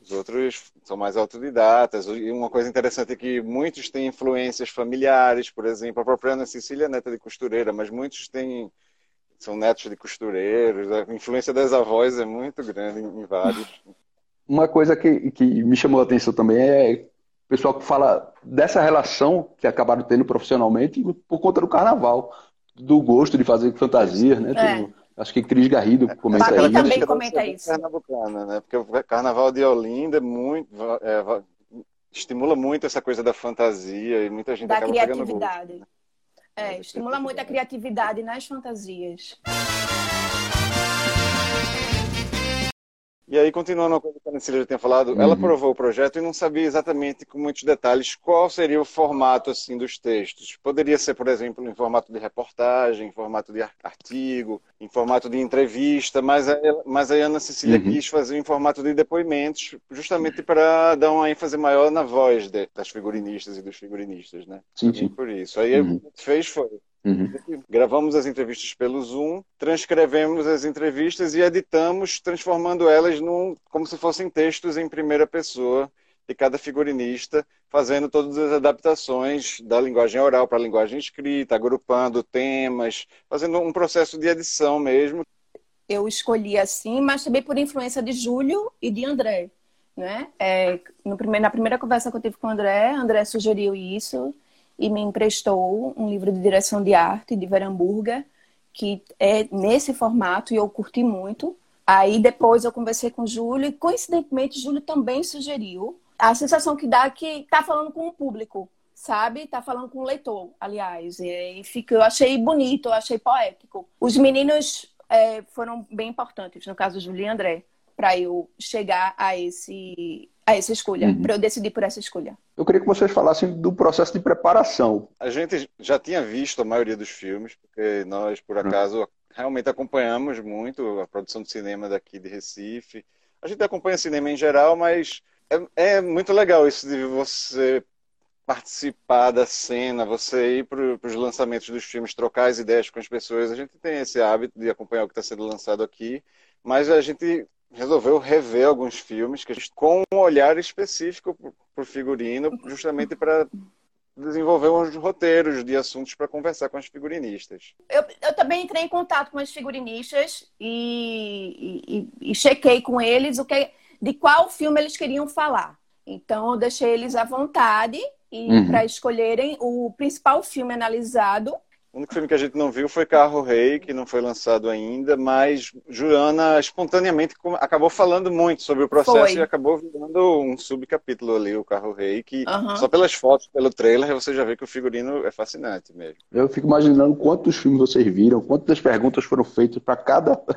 Os outros são mais autodidatas. E uma coisa interessante é que muitos têm influências familiares, por exemplo, a própria Ana Cecília é neta de costureira, mas muitos têm são netos de costureiros. A influência das avós é muito grande em vários. Uma coisa que, que me chamou a atenção também é o pessoal que fala dessa relação que acabaram tendo profissionalmente por conta do carnaval, do gosto de fazer fantasias, né? É. Tem- acho que Cris Garrido comenta Babi aí. também né? comenta isso. Pernambucana, né? Porque o Carnaval de Olinda é muito, é, estimula muito essa coisa da fantasia e muita gente Da acaba pegando gosto. criatividade. É, estimula muito a criatividade nas fantasias. E aí, continuando uma coisa que a Cecília já tinha falado, Uhum. ela provou o projeto e não sabia exatamente com muitos detalhes qual seria o formato assim dos textos. Poderia ser, por exemplo, em formato de reportagem, em formato de ar- artigo, em formato de entrevista, mas a, mas a Ana Cecília Uhum. quis fazer em formato de depoimentos, justamente para dar uma ênfase maior na voz de- das figurinistas e dos figurinistas, né? Sim, E sim. por isso. Aí Uhum. o que fez foi Uhum. Gravamos as entrevistas pelo Zoom, transcrevemos as entrevistas e editamos, transformando elas num, como se fossem textos em primeira pessoa de cada figurinista, fazendo todas as adaptações da linguagem oral para a linguagem escrita, agrupando temas, fazendo um processo de edição mesmo. eu escolhi assim, mas também por influência de Júlio e de André, né? É, no primeiro, na primeira conversa que eu tive com o André, André sugeriu isso e me emprestou um livro de direção de arte de Veramburga, que é nesse formato e eu curti muito. Aí depois eu conversei com o Júlio e coincidentemente Júlio também sugeriu. A sensação que dá é que tá falando com o público, sabe? Tá falando com o leitor, aliás. E fica, eu achei bonito, eu achei poético. Os meninos é, foram bem importantes, no caso Júlio e André, para eu chegar a esse a essa escolha, Uhum. para eu decidir por essa escolha. Eu queria que vocês falassem do processo de preparação. A gente já tinha visto a maioria dos filmes, porque nós, por Hum. acaso, realmente acompanhamos muito a produção de cinema daqui de Recife. A gente acompanha cinema em geral, mas é, é muito legal isso de você participar da cena, você ir para os lançamentos dos filmes, trocar as ideias com as pessoas. A gente tem esse hábito de acompanhar o que está sendo lançado aqui, mas a gente resolveu rever alguns filmes que com um olhar específico para o figurino, justamente para desenvolver uns roteiros de assuntos para conversar com as figurinistas. Eu, eu também entrei em contato com os figurinistas e, e, e- e chequei com eles o que, de qual filme eles queriam falar. Então, eu deixei eles à vontade e Uhum. para escolherem o principal filme analisado. O único filme que a gente não viu foi Carro Rei, que não foi lançado ainda, mas Joana espontaneamente acabou falando muito sobre o processo Foi. e acabou virando um subcapítulo ali, o Carro Rei, que só pelas fotos, pelo trailer, você já vê que o figurino é fascinante mesmo. Eu fico imaginando quantos filmes vocês viram, quantas perguntas foram feitas para cada. (laughs)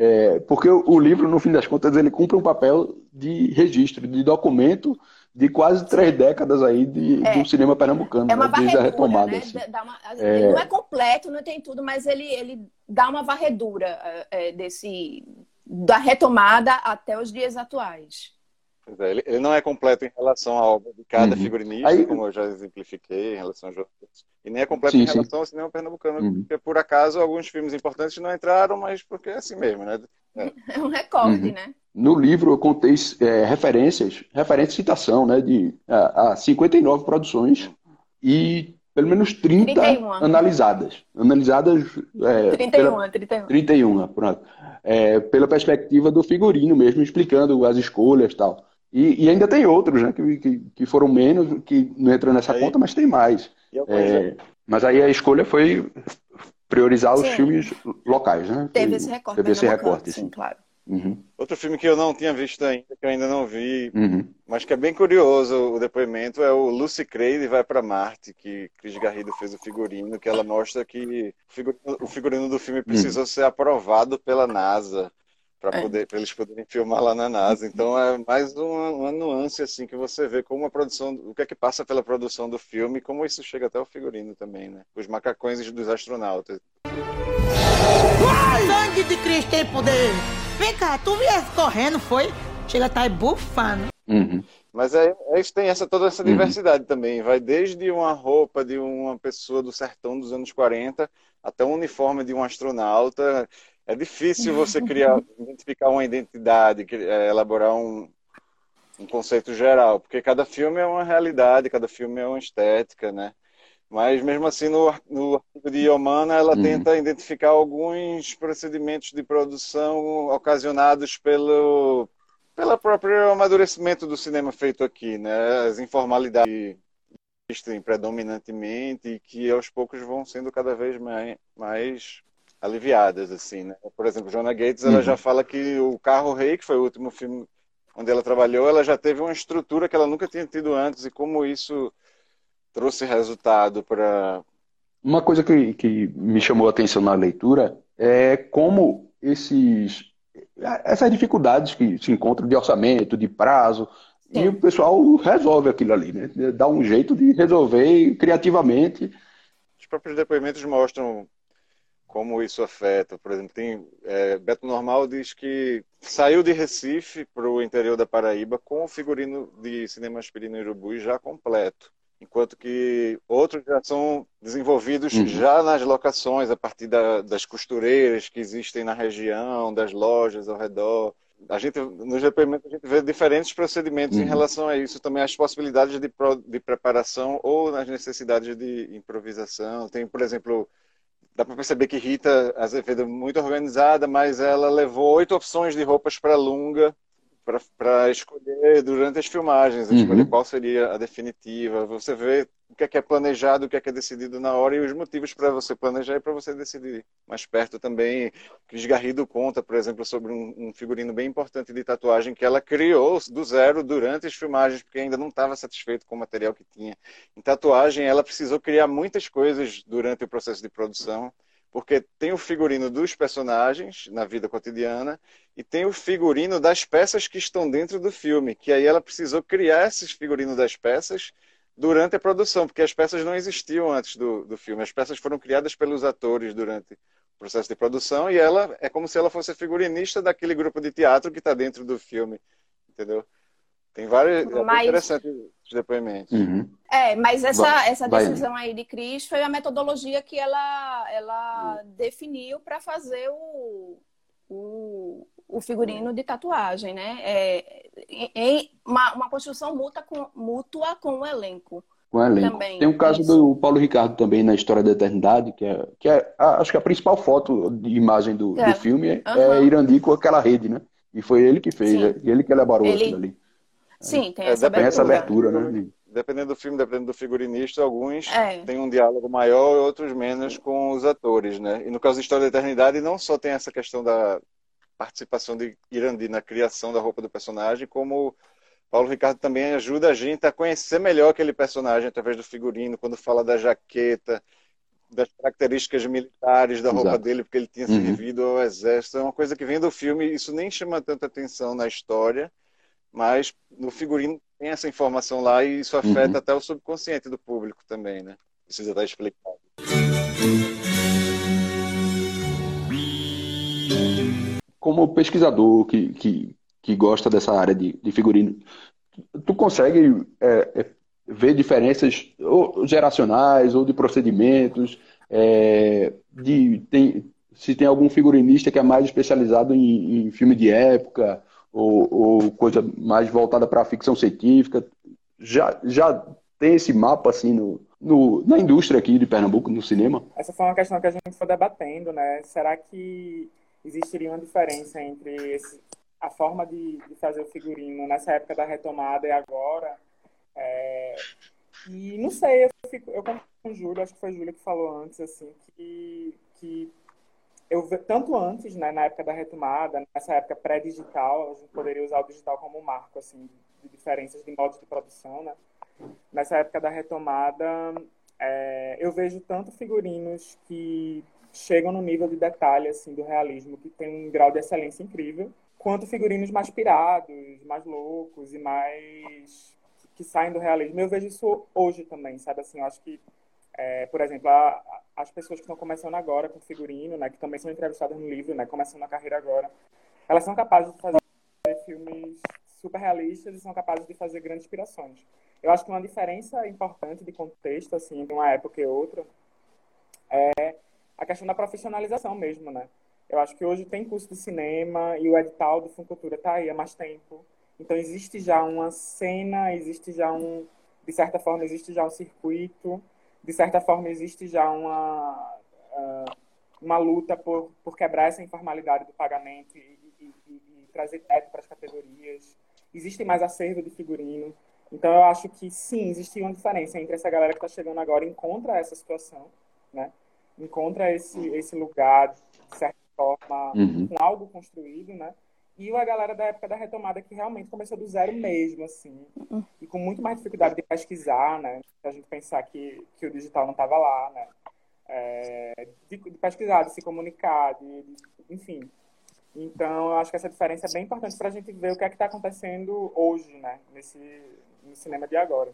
É, porque o livro, no fim das contas, ele cumpre um papel de registro, de documento de quase três décadas aí de, É. do cinema pernambucano, É uma né, desde a varredura, retomada. né? assim. Dá uma- É. Ele não é completo, não tem tudo, mas ele, ele dá uma varredura é, é, desse da retomada até os dias atuais. É, ele, ele não é completo em relação à obra de cada Uhum. figurinista, Aí- como eu já exemplifiquei em relação a outros. E nem é completo Sim, em sim. relação ao cinema pernambucano, Uhum. porque por acaso alguns filmes importantes não entraram, mas porque é assim mesmo, né? É. (laughs) É um recorde, Uhum. né? No livro eu contei é, referências, referência e citação, né, de a, a 59 produções e pelo menos 30 31. analisadas. Analisadas é, 31, pela, 31. 31, pronto. É, pela perspectiva do figurino mesmo, explicando as escolhas e tal. E, e ainda tem outros, né, que, que, que foram menos, que não entram nessa Aí- conta, mas tem mais. Alguns, É, mas aí a escolha foi priorizar os Sim. filmes locais, né? Teve esse recorte. Teve esse pernambucano, recorte, sim, sim. claro. Uhum. Outro filme que eu não tinha visto ainda, que eu ainda não vi, Uhum. mas que é bem curioso o depoimento, é o Lucy Creed vai para Marte, que Cris Garrido fez o figurino, que ela mostra que o figurino, o figurino do filme precisou ser aprovado pela NASA para É. poder, para eles poderem filmar lá na NASA. Então é mais uma, uma nuance assim que você vê como a produção, o que é que passa pela produção do filme, e como isso chega até o figurino também, né? Os macacões dos astronautas. Sangue de Cristo tem poder. Vem cá, tu viesse correndo, foi? Chega a estar bufando. Uhum. Mas é, é isso, tem essa, toda essa Uhum. diversidade também. Vai desde uma roupa de uma pessoa do sertão dos anos 40 até um uniforme de um astronauta. É difícil você criar, (laughs) identificar uma identidade, é, elaborar um, um conceito geral, porque cada filme é uma realidade, cada filme é uma estética, né? Mas mesmo assim, no, no artigo de Iomana, ela Uhum. tenta identificar alguns procedimentos de produção ocasionados pelo, pelo próprio amadurecimento do cinema feito aqui, né? As informalidades que existem predominantemente e que aos poucos vão sendo cada vez mais, mais aliviadas, assim, né? Por exemplo, Joanna Gates, ela Uhum. já fala que o Carro Rei, que foi o último filme onde ela trabalhou, ela já teve uma estrutura que ela nunca tinha tido antes e como isso trouxe resultado para Uma coisa que, que me chamou a atenção na leitura é como esses, essas dificuldades que se encontram de orçamento, de prazo, e o pessoal resolve aquilo ali, né? Dá um jeito de resolver criativamente. Os próprios depoimentos mostram como isso afeta. Por exemplo, tem é, Beto Normal diz que saiu de Recife para o interior da Paraíba com o figurino de Cinema Aspirina e Urubu já completo, enquanto que outros já são desenvolvidos Uhum. já nas locações, a partir da- das costureiras que existem na região, das lojas ao redor. A gente, nos depoimentos a gente vê diferentes procedimentos em Uhum. relação a isso, também as possibilidades de, pro- de preparação ou nas necessidades de improvisação. Tem, por exemplo, dá para perceber que Rita Azevedo é muito organizada, mas ela levou oito opções de roupas para Lunga para escolher durante as filmagens, Uhum. escolher qual seria a definitiva. Você vê o que é que é planejado, o que é que é decidido na hora e os motivos para você planejar e para você decidir mais perto também. Cris Garrido conta, por exemplo, sobre um, um figurino bem importante de tatuagem que ela criou do zero durante as filmagens, porque ainda não estava satisfeito com o material que tinha. Em tatuagem, ela precisou criar muitas coisas durante o processo de produção, porque tem o figurino dos personagens na vida cotidiana e tem o figurino das peças que estão dentro do filme, que aí ela precisou criar esses figurinos das peças durante a produção, porque as peças não existiam antes do, do filme. As peças foram criadas pelos atores durante o processo de produção e ela é como se ela fosse a figurinista daquele grupo de teatro que está dentro do filme, entendeu? Tem vários, é bem Mas- interessante os depoimentos. É, mas essa, Vai- essa vai. decisão aí de Cris foi a metodologia que ela, ela definiu para fazer o, o, o figurino de tatuagem, né? É, em, uma, uma construção mútua com, mútua com o elenco. Com o elenco. Também, Tem o caso isso. do Paulo Ricardo também na História da Eternidade, que é, que é a- acho que a principal foto de imagem do, do É. filme é, Aham. é Irandi com aquela rede, né? E foi ele que fez, Sim. é ele que elaborou Ele- aquilo ali. Sim, tem É, essa Tem essa abertura. abertura, né? Dependendo do filme, dependendo do figurinista, alguns É. têm um diálogo maior e outros menos com os atores, né? E no caso da História da Eternidade, não só tem essa questão da participação de Irandi na criação da roupa do personagem, como Paulo Ricardo também ajuda a gente a conhecer melhor aquele personagem através do figurino, quando fala da jaqueta, das características militares da roupa Exato. dele, porque ele tinha Uhum. servido ao exército. É uma coisa que vem do filme, isso nem chama tanta atenção na história, mas no figurino tem essa informação lá e isso afeta Uhum. até o subconsciente do público também, né? Precisa estar explicado. Como pesquisador que, que, que gosta dessa área de, de figurino, tu consegue é, é, ver diferenças ou geracionais ou de procedimentos, é, de, tem, se tem algum figurinista que é mais especializado em, em filme de época ou, ou coisa mais voltada para a ficção científica, já, já tem esse mapa assim no, no, na indústria aqui de Pernambuco, no cinema? Essa foi uma questão que a gente foi debatendo, né? Será que existiria uma diferença entre esse- a forma de, de fazer o figurino nessa época da retomada e agora? É, e não sei, eu, fico, eu com o Júlio, acho que foi a Júlia que falou antes, assim, que, que eu tanto antes, né, na época da retomada, nessa época pré-digital, a gente poderia usar o digital como marco, assim, de diferenças de modos de produção, né? Nessa época da retomada, é, eu vejo tanto figurinos que chegam no nível de detalhe, assim, do realismo, que tem um grau de excelência incrível, quanto figurinos mais pirados, mais loucos e mais que saem do realismo. Eu vejo isso hoje também, sabe? Assim, eu acho que, é, por exemplo, a- as pessoas que estão começando agora com figurino, né, que também são entrevistadas no livro, né, começando a carreira agora, elas são capazes de fazer filmes super realistas e são capazes de fazer grandes inspirações. Eu acho que uma diferença importante de contexto, assim, de uma época e outra, é a questão da profissionalização mesmo, né? Eu acho que hoje tem curso de cinema e o edital do Funcultura está aí há mais tempo. Então existe já uma cena, existe já um, de certa forma existe já um circuito, de certa forma existe já uma ah, uma luta por, por quebrar essa informalidade do pagamento e, e- e- e trazer teto para as categorias. Existe mais acervo de figurino. Então eu acho que sim, existe uma diferença entre essa galera que está chegando agora e encontra essa situação, né? Encontra esse esse lugar de certa forma Uhum. com algo construído, né? E a galera da época da retomada que realmente começou do zero mesmo, assim, e com muito mais dificuldade de pesquisar, né? Se a gente pensar que, que o digital não estava lá, né? É, de, de pesquisar, de se comunicar, de, de- enfim. Então, eu acho que essa diferença é bem importante para a gente ver o que é que está acontecendo hoje, né? Nesse, no cinema de agora.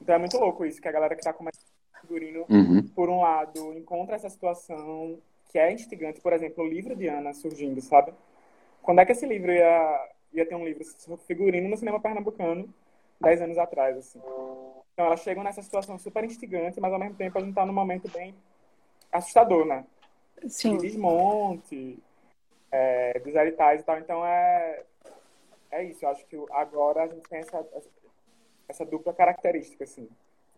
Então, é muito louco isso, que a galera que está começando figurino, Uhum. por um lado, encontra essa situação que é instigante. Por exemplo, o livro de Ana surgindo, sabe? Quando é que esse livro ia, ia ter um livro sobre figurino no cinema pernambucano, dez anos atrás, assim. Então, elas chegam nessa situação super instigante, mas ao mesmo tempo a gente está num momento bem assustador, né? Sim. De desmonte, é, dos e tal. Então, é, é isso. Eu acho que agora a gente tem essa, essa dupla característica, assim.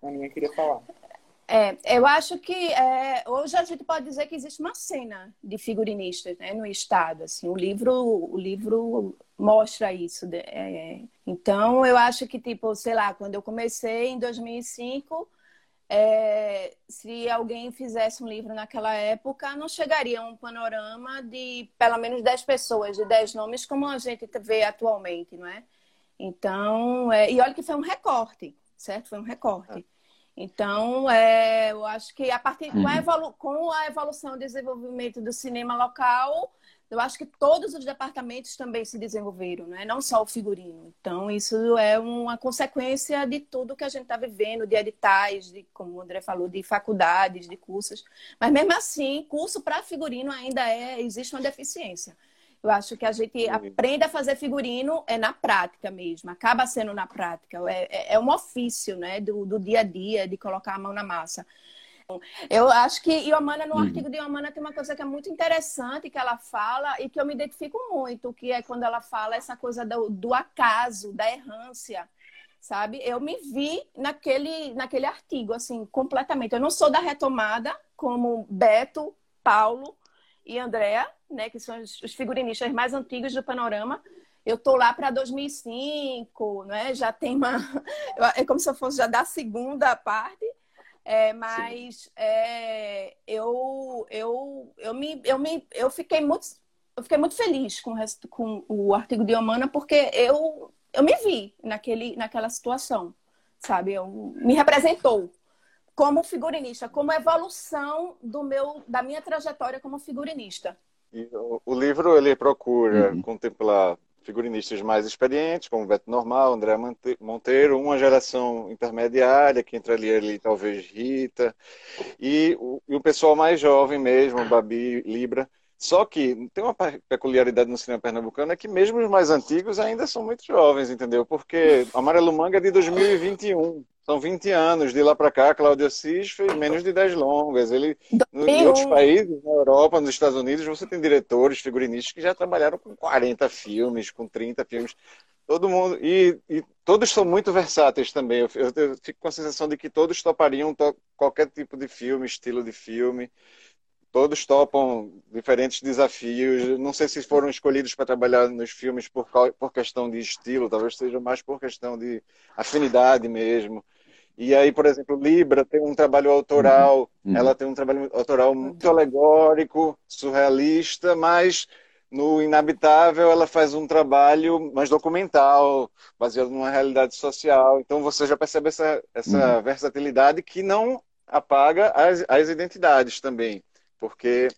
A Aninha queria falar. É, eu acho que é, hoje a gente pode dizer que existe uma cena de figurinistas né, no estado. Assim, o livro, o livro mostra isso. de- é, então, eu acho que, tipo, sei lá, quando eu comecei em 2005, é, se alguém fizesse um livro naquela época, não chegaria a um panorama de pelo menos 10 pessoas, de 10 nomes, como a gente vê atualmente, não é? Então, é, e olha que foi um recorte, certo? Foi um recorte. Então, é, eu acho que a partir com a, evolu com a evolução e desenvolvimento do cinema local, eu acho que todos os departamentos também se desenvolveram, né? não só o figurino. Então, isso é uma consequência de tudo que a gente está vivendo, de editais, de, como o André falou, de faculdades, de cursos. Mas mesmo assim, curso para figurino ainda é, existe uma deficiência. Eu acho que a gente aprende a fazer figurino é na prática mesmo, acaba sendo na prática. É, é, é um ofício né, do, do dia a dia, de colocar a mão na massa. Eu acho que Iomana, no Uhum. artigo de Iomana, tem uma coisa que é muito interessante que ela fala e que eu me identifico muito, que é quando ela fala essa coisa do, do acaso, da errância, sabe? Eu me vi naquele, naquele artigo, assim, completamente. Eu não sou da retomada, como Beto, Paulo e Andréa, né, que são os, os figurinistas mais antigos do panorama. Eu tô lá para 2005, né? Já tem uma (laughs) é como se eu fosse já da segunda parte. É, mas é, eu, eu, eu, me, eu, me, eu, fiquei muito, eu fiquei muito feliz com o, resto, com o artigo de Omana, porque eu, eu me vi naquele, naquela situação, sabe? Eu, me representou como figurinista, como evolução do meu, da minha trajetória como figurinista. E o, o livro ele procura contemplar figurinistas mais experientes, como Beto Normal, André Monte- Monteiro, uma geração intermediária, que entraria ali talvez Rita, e o, e o pessoal mais jovem mesmo, Babi, Libra. Só que tem uma pe- peculiaridade no cinema pernambucano, é que mesmo os mais antigos ainda são muito jovens, entendeu? Porque Amarelo Manga é de 2021. São 20 anos. De lá para cá, Cláudio Assis fez menos de 10 longas. Ele, no, em outros países, na Europa, nos Estados Unidos, você tem diretores, figurinistas que já trabalharam com 40 filmes, com 30 filmes. Todo mundo. E, e todos são muito versáteis também. Eu, eu- eu fico com a sensação de que todos topariam to- qualquer tipo de filme, estilo de filme. Todos topam diferentes desafios. Não sei se foram escolhidos para trabalhar nos filmes por, por questão de estilo, talvez seja mais por questão de afinidade mesmo. E aí, por exemplo, Libra tem um trabalho autoral, Uhum. ela tem um trabalho autoral muito alegórico, surrealista, mas no Inabitável ela faz um trabalho mais documental, baseado numa realidade social. Então você já percebe essa, essa Uhum. versatilidade que não apaga as, as identidades também, porque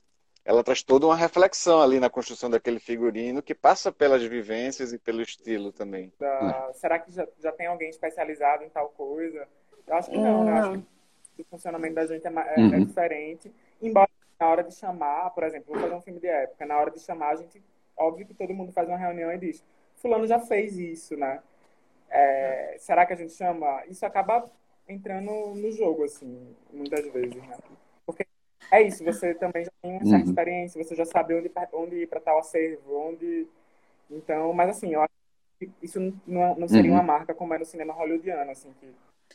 ela traz toda uma reflexão ali na construção daquele figurino que passa pelas vivências e pelo estilo também. Da- Será que já, já tem alguém especializado em tal coisa? Eu acho que não, né? Eu acho que o funcionamento da gente é, ma- é- Uhum. é diferente. Embora na hora de chamar, por exemplo, vou fazer um filme de época, na hora de chamar, a gente, óbvio que todo mundo faz uma reunião e diz, fulano já fez isso, né? É, será que a gente chama? Isso acaba entrando no jogo, assim, muitas vezes, né? Porque é isso, você também já tem uma certa Uhum. experiência, você já sabe onde, onde ir para tal acervo, onde... Então, mas assim, eu acho que isso não, não seria Uhum. uma marca como é no cinema hollywoodiano, assim, que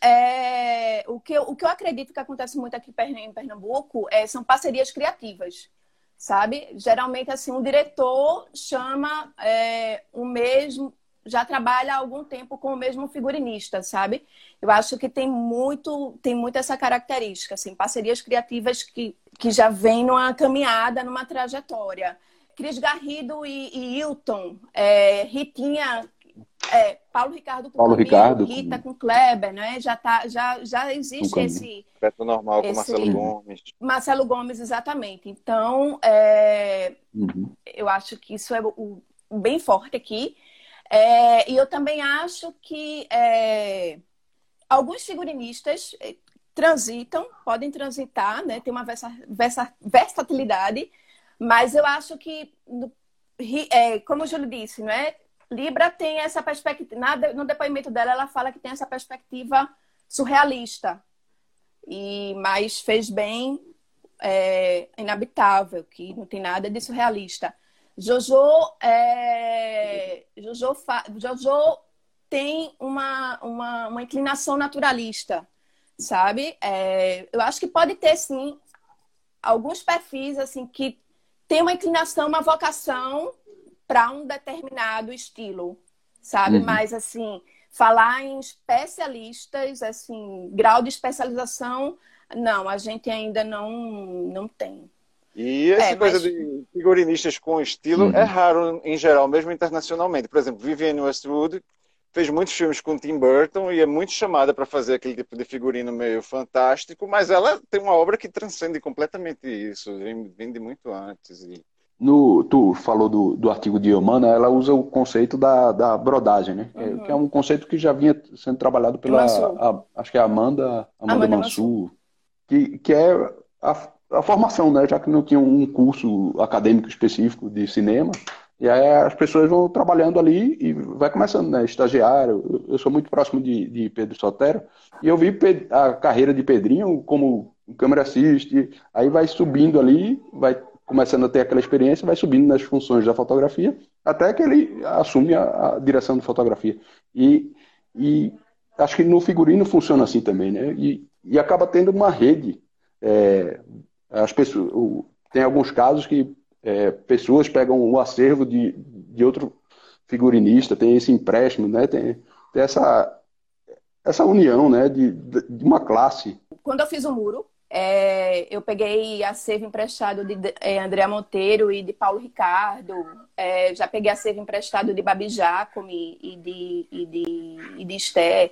É, o, que eu, o que eu acredito que acontece muito aqui em Pernambuco é, são parcerias criativas, sabe? Geralmente, assim, um diretor chama é, o mesmo, já trabalha há algum tempo com o mesmo figurinista, sabe? Eu acho que tem muito, tem muito essa característica, assim, parcerias criativas que, que já vêm numa caminhada, numa trajetória. Cris Garrido e, e Hilton, é, Ritinha, é, Paulo Ricardo com Paulo Camilo, Ricardo com- Rita com Kleber, né? Já, tá, já, já existe Com esse, Projeto normal com Esse- Marcelo Gomes. Marcelo Gomes, exatamente. Então, é, Uhum. eu acho que isso é o- o bem forte aqui. É, e eu também acho que é, alguns figurinistas é, transitam, podem transitar, né? Tem uma versa- versa- versatilidade, mas eu acho que, é, como o Júlio disse, não é? Libra tem essa perspectiva. No depoimento dela, ela fala que tem essa perspectiva surrealista. E, mas fez bem é, inabitável, que não tem nada de surrealista. Jojo, é, Jojo, Jojo tem uma, uma, uma inclinação naturalista, sabe? É, eu acho que pode ter, sim, alguns perfis assim que tem uma inclinação, uma vocação para um determinado estilo, sabe? Uhum. Mas assim, falar em especialistas, assim, grau de especialização, não, a gente ainda não não tem. E essa É, coisa mas- de figurinistas com estilo Uhum. é raro em geral, mesmo internacionalmente. Por exemplo, Vivienne Westwood fez muitos filmes com Tim Burton e é muito chamada para fazer aquele tipo de figurino meio fantástico, mas ela tem uma obra que transcende completamente isso, vem, vem de muito antes. E... No, tu falou do, do artigo de Eumana, ela usa o conceito da, da brodagem, né? Que é- Uhum. Que é um conceito que já vinha sendo trabalhado pela, a- acho que é a Amanda, Amanda, Amanda Mansur, que, que é a, a formação, né? Já que não tinha um curso acadêmico específico de cinema, e aí as pessoas vão trabalhando ali e vai começando, né? Estagiário. Eu, sou muito próximo de, de Pedro Sotero, e eu vi a carreira de Pedrinho como câmera assiste, aí vai subindo ali, vai começando a ter aquela experiência, vai subindo nas funções da fotografia, até que ele assume a, a direção de fotografia. E, e acho que no figurino funciona assim também, né? E, e acaba tendo uma rede. É, as pessoas, o- tem alguns casos que é, pessoas pegam o acervo de, de outro figurinista, tem esse empréstimo, né? Tem, tem essa, essa união, né? De, de uma classe. Quando eu fiz o muro, é, eu peguei acervo emprestado de é, André Monteiro e de Paulo Ricardo. é, já peguei acervo emprestado de Babi Jacome e de, e de, e de Esté.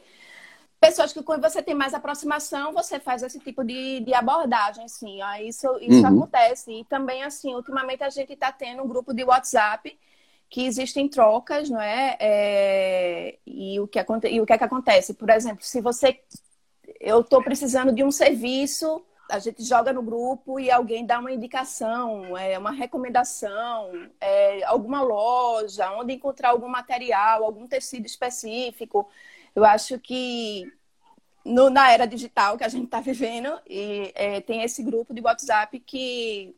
Pessoas que quando você tem mais aproximação, você faz esse tipo de, de abordagem, sim. ó, Isso, isso Uhum. acontece. E também, assim, ultimamente a gente está tendo um grupo de WhatsApp que existem trocas, não é? É, e, o que, aconte- e o que é que acontece? Por exemplo, se você eu estou precisando de um serviço, a gente joga no grupo e alguém dá uma indicação, é, uma recomendação, é, alguma loja, onde encontrar algum material, algum tecido específico. Eu acho que no- na era digital que a gente está vivendo, e, é, tem esse grupo de WhatsApp que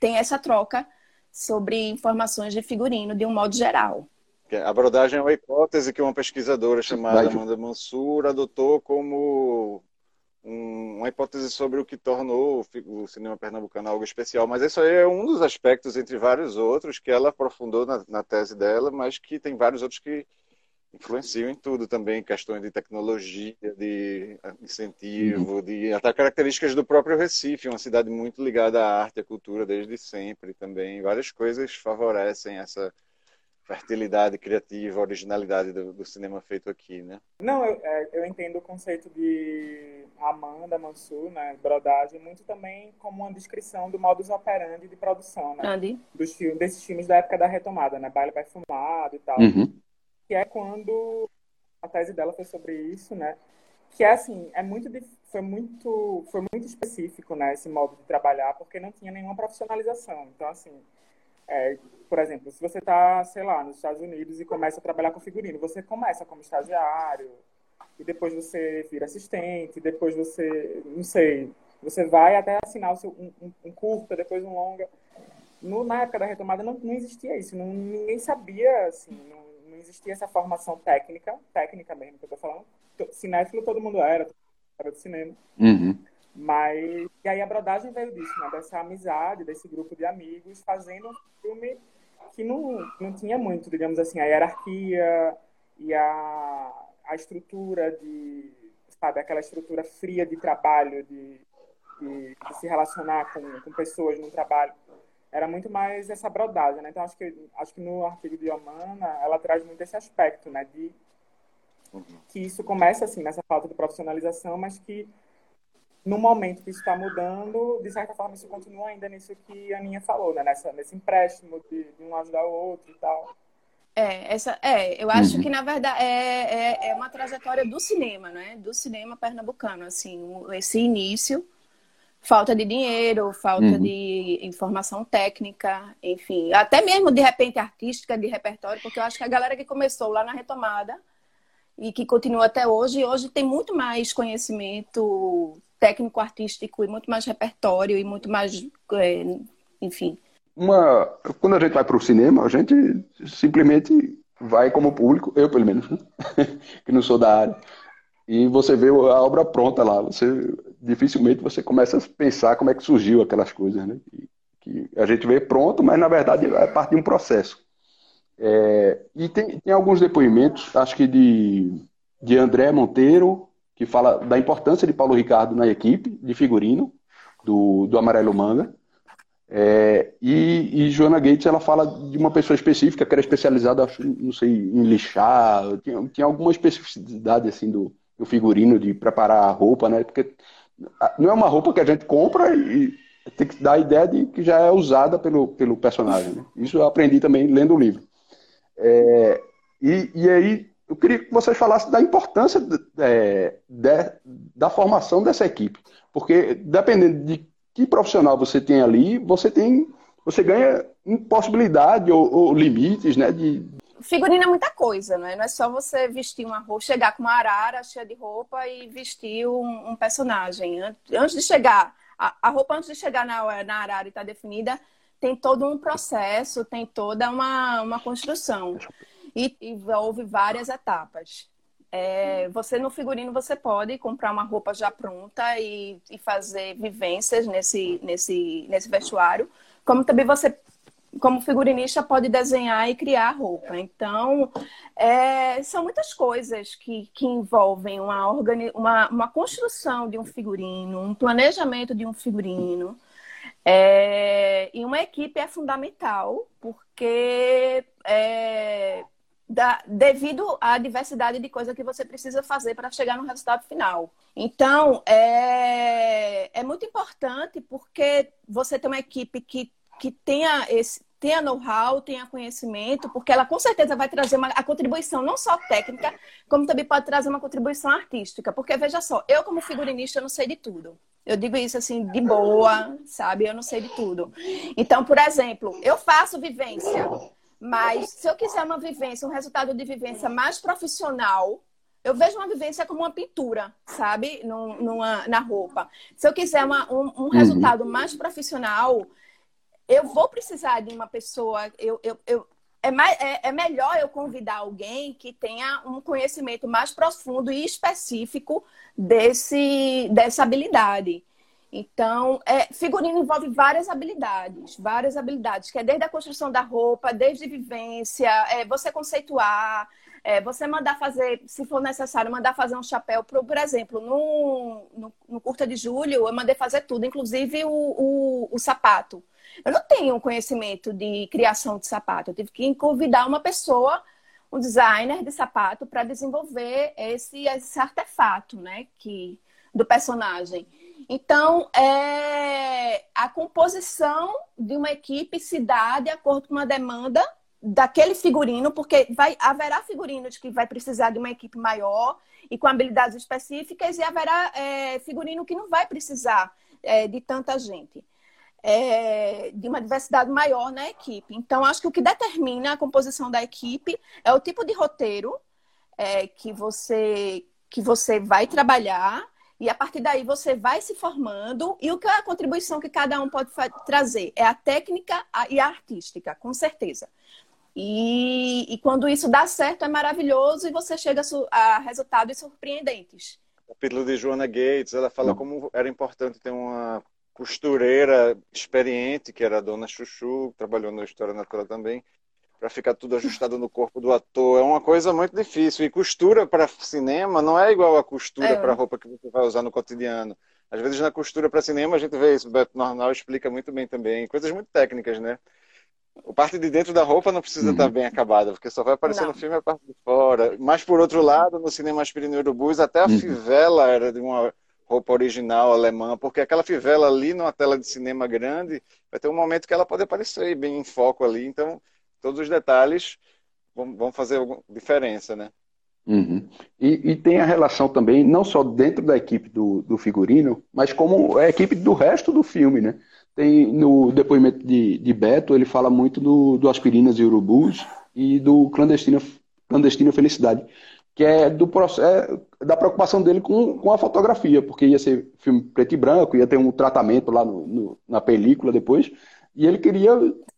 tem essa troca sobre informações de figurino de um modo geral. A brodagem é uma hipótese que uma pesquisadora chamada. Amanda Mansur adotou como um- uma hipótese sobre o que tornou o o cinema pernambucano algo especial. Mas isso aí é um dos aspectos, entre vários outros, que ela aprofundou na, na tese dela, mas que tem vários outros que influenciam em tudo também, questões de tecnologia, de incentivo, de até características do próprio Recife, uma cidade muito ligada à arte e à cultura desde sempre também. Várias coisas favorecem essa fertilidade criativa, originalidade do, do cinema feito aqui, né? Não, eu, é, eu entendo o conceito de Amanda Mansur, né, brodagem, muito também como uma descrição do modus operandi de produção, né? Andy. Dos filmes, desses filmes da época da retomada, né? Baile perfumado e tal. Uhum. Que é quando a tese dela foi sobre isso, né? Que é assim, é muito foi muito foi muito específico, né, esse modo de trabalhar, porque não tinha nenhuma profissionalização. Então assim, é, por exemplo, se você está, sei lá, nos Estados Unidos e começa a trabalhar com figurino, você começa como estagiário, e depois você vira assistente, depois você, não sei, você vai até assinar seu, um, um- curta, depois um longa. No, na época da retomada não, não existia isso, não, ninguém sabia, assim, não, não existia essa formação técnica, técnica mesmo que eu tô falando. Cinéfilo todo mundo era, era do cinema. Uhum. Mas, e aí a brodagem veio disso, né? Dessa amizade, desse grupo de amigos, fazendo um filme que não, não tinha muito, digamos assim, a hierarquia e a, a estrutura de, sabe, aquela estrutura fria de trabalho, de, de, de se relacionar com, com pessoas no trabalho. Era muito mais essa brodagem, né? Então, acho que, acho que no artigo de Omana, ela traz muito esse aspecto, né? De que isso começa, assim, nessa falta de profissionalização, mas que no momento que isso está mudando, de certa forma isso continua ainda nisso que a Aninha falou, né? Nessa, nesse empréstimo de, de um ajudar o outro e tal. É, essa, é, eu acho Uhum. que, na verdade, é, é, é uma trajetória do cinema, né? Do cinema pernambucano, assim, o- esse início, falta de dinheiro, falta Uhum. de informação técnica, enfim, até mesmo, de repente, artística, de repertório, porque eu acho que a galera que começou lá na retomada e que continua até hoje, hoje tem muito mais conhecimento técnico-artístico e muito mais repertório e muito mais, é, enfim, Uma, quando a gente vai para o cinema, a gente simplesmente vai como público, eu pelo menos, né? (laughs) que não sou da área, e você vê a obra pronta lá. Você dificilmente você começa a pensar como é que surgiu aquelas coisas, né? Que, que a gente vê pronto, mas na verdade é parte de um processo. É, e tem, tem alguns depoimentos, acho que de, de André Monteiro, que fala da importância de Paulo Ricardo na equipe de figurino do, do Amarelo Manga. É, e, e Joana Gates ela fala de uma pessoa específica que era especializada, não sei, em lixar, tinha, tinha alguma especificidade assim do, do figurino de preparar a roupa, né? Porque não é uma roupa que a gente compra e tem que dar a ideia de que já é usada pelo, pelo personagem. né? Isso eu aprendi também lendo o livro. É, e, e aí eu queria que vocês falassem da importância de- é, de- da formação dessa equipe, porque dependendo de que profissional você tem ali, você tem, você ganha possibilidade ou, ou limites, né? De, Figurino é muita coisa, não é? Não é só você vestir uma roupa, chegar com uma arara cheia de roupa e vestir um, um personagem. An- Antes de chegar, a, a roupa antes de chegar na, na arara e estar definida, tem todo um processo, tem toda uma, uma construção. E envolve várias etapas. É, você no figurino você pode comprar uma roupa já pronta e, e fazer vivências nesse, nesse, nesse vestuário, como também você como figurinista pode desenhar e criar roupa. Então, é, são muitas coisas que, que envolvem uma, organi uma, uma construção de um figurino, um planejamento de um figurino. É, e uma equipe é fundamental, porque é, da- devido à diversidade de coisas que você precisa fazer para chegar no resultado final. Então, é, é muito importante porque você tem uma equipe que, que tenha esse tenha know-how, tenha conhecimento, porque ela com certeza vai trazer uma, a contribuição não só técnica, como também pode trazer uma contribuição artística. Porque, veja só, eu como figurinista eu não sei de tudo. Eu digo isso assim, de boa, sabe? Eu não sei de tudo. Então, por exemplo, eu faço vivência, mas se eu quiser uma vivência, um resultado de vivência mais profissional, eu vejo uma vivência como uma pintura, sabe? Num- numa, na roupa. Se eu quiser uma- um, um resultado mais profissional, eu vou precisar de uma pessoa. Eu, eu, eu- é, mais, é, é melhor eu convidar alguém que tenha um conhecimento mais profundo e específico desse, dessa habilidade. Então, é, figurino envolve várias habilidades, várias habilidades, que é desde a construção da roupa, desde vivência, é, você conceituar, É, você mandar fazer, se for necessário, mandar fazer um chapéu, por, por exemplo, no, no, no Curta de Julho, eu mandei fazer tudo, inclusive o, o, o sapato. Eu não tenho conhecimento de criação de sapato, eu tive que convidar uma pessoa, um designer de sapato, para desenvolver esse, esse artefato, né, que, do personagem. Então, é, a composição de uma equipe se dá de acordo com uma demanda daquele figurino, porque vai, haverá figurinos que vai precisar de uma equipe maior e com habilidades específicas, e haverá é, figurino que não vai precisar é, de tanta gente. É, de uma diversidade maior na equipe. Então, acho que o que determina a composição da equipe é o tipo de roteiro é, que, você, que você vai trabalhar, e a partir daí você vai se formando, e o que é a contribuição que cada um pode trazer? É a técnica e a artística, com certeza. E, e quando isso dá certo, é maravilhoso e você chega a, a resultados surpreendentes. O capítulo de Joana Gates, ela fala como era importante ter uma costureira experiente, que era a dona Chuchu, trabalhou na História Natural também, para ficar tudo ajustado no corpo do ator. É uma coisa muito difícil. E costura para cinema não é igual a costura é. para roupa que você vai usar no cotidiano. Às vezes na costura para cinema a gente vê isso, o Beto Normal explica muito bem também. Coisas muito técnicas, né? A parte de dentro da roupa não precisa uhum. estar bem acabada, porque só vai aparecer não. no filme a parte de fora. Mas, por outro lado, no cinema Aspirina e Urubus, até a uhum. fivela era de uma roupa original alemã, porque aquela fivela ali numa tela de cinema grande, vai ter um momento que ela pode aparecer bem em foco ali. Então, todos os detalhes vão, vão fazer diferença, né? Uhum. E, e, tem a relação também, não só dentro da equipe do, do figurino, mas como a equipe do resto do filme, né? Tem no depoimento de, de Beto, ele fala muito do, do Aspirinas e Urubus e do Clandestina, Clandestina Felicidade, que é do processo, é, da preocupação dele com, com a fotografia, porque ia ser filme preto e branco, ia ter um tratamento lá no, no na película depois, e ele queria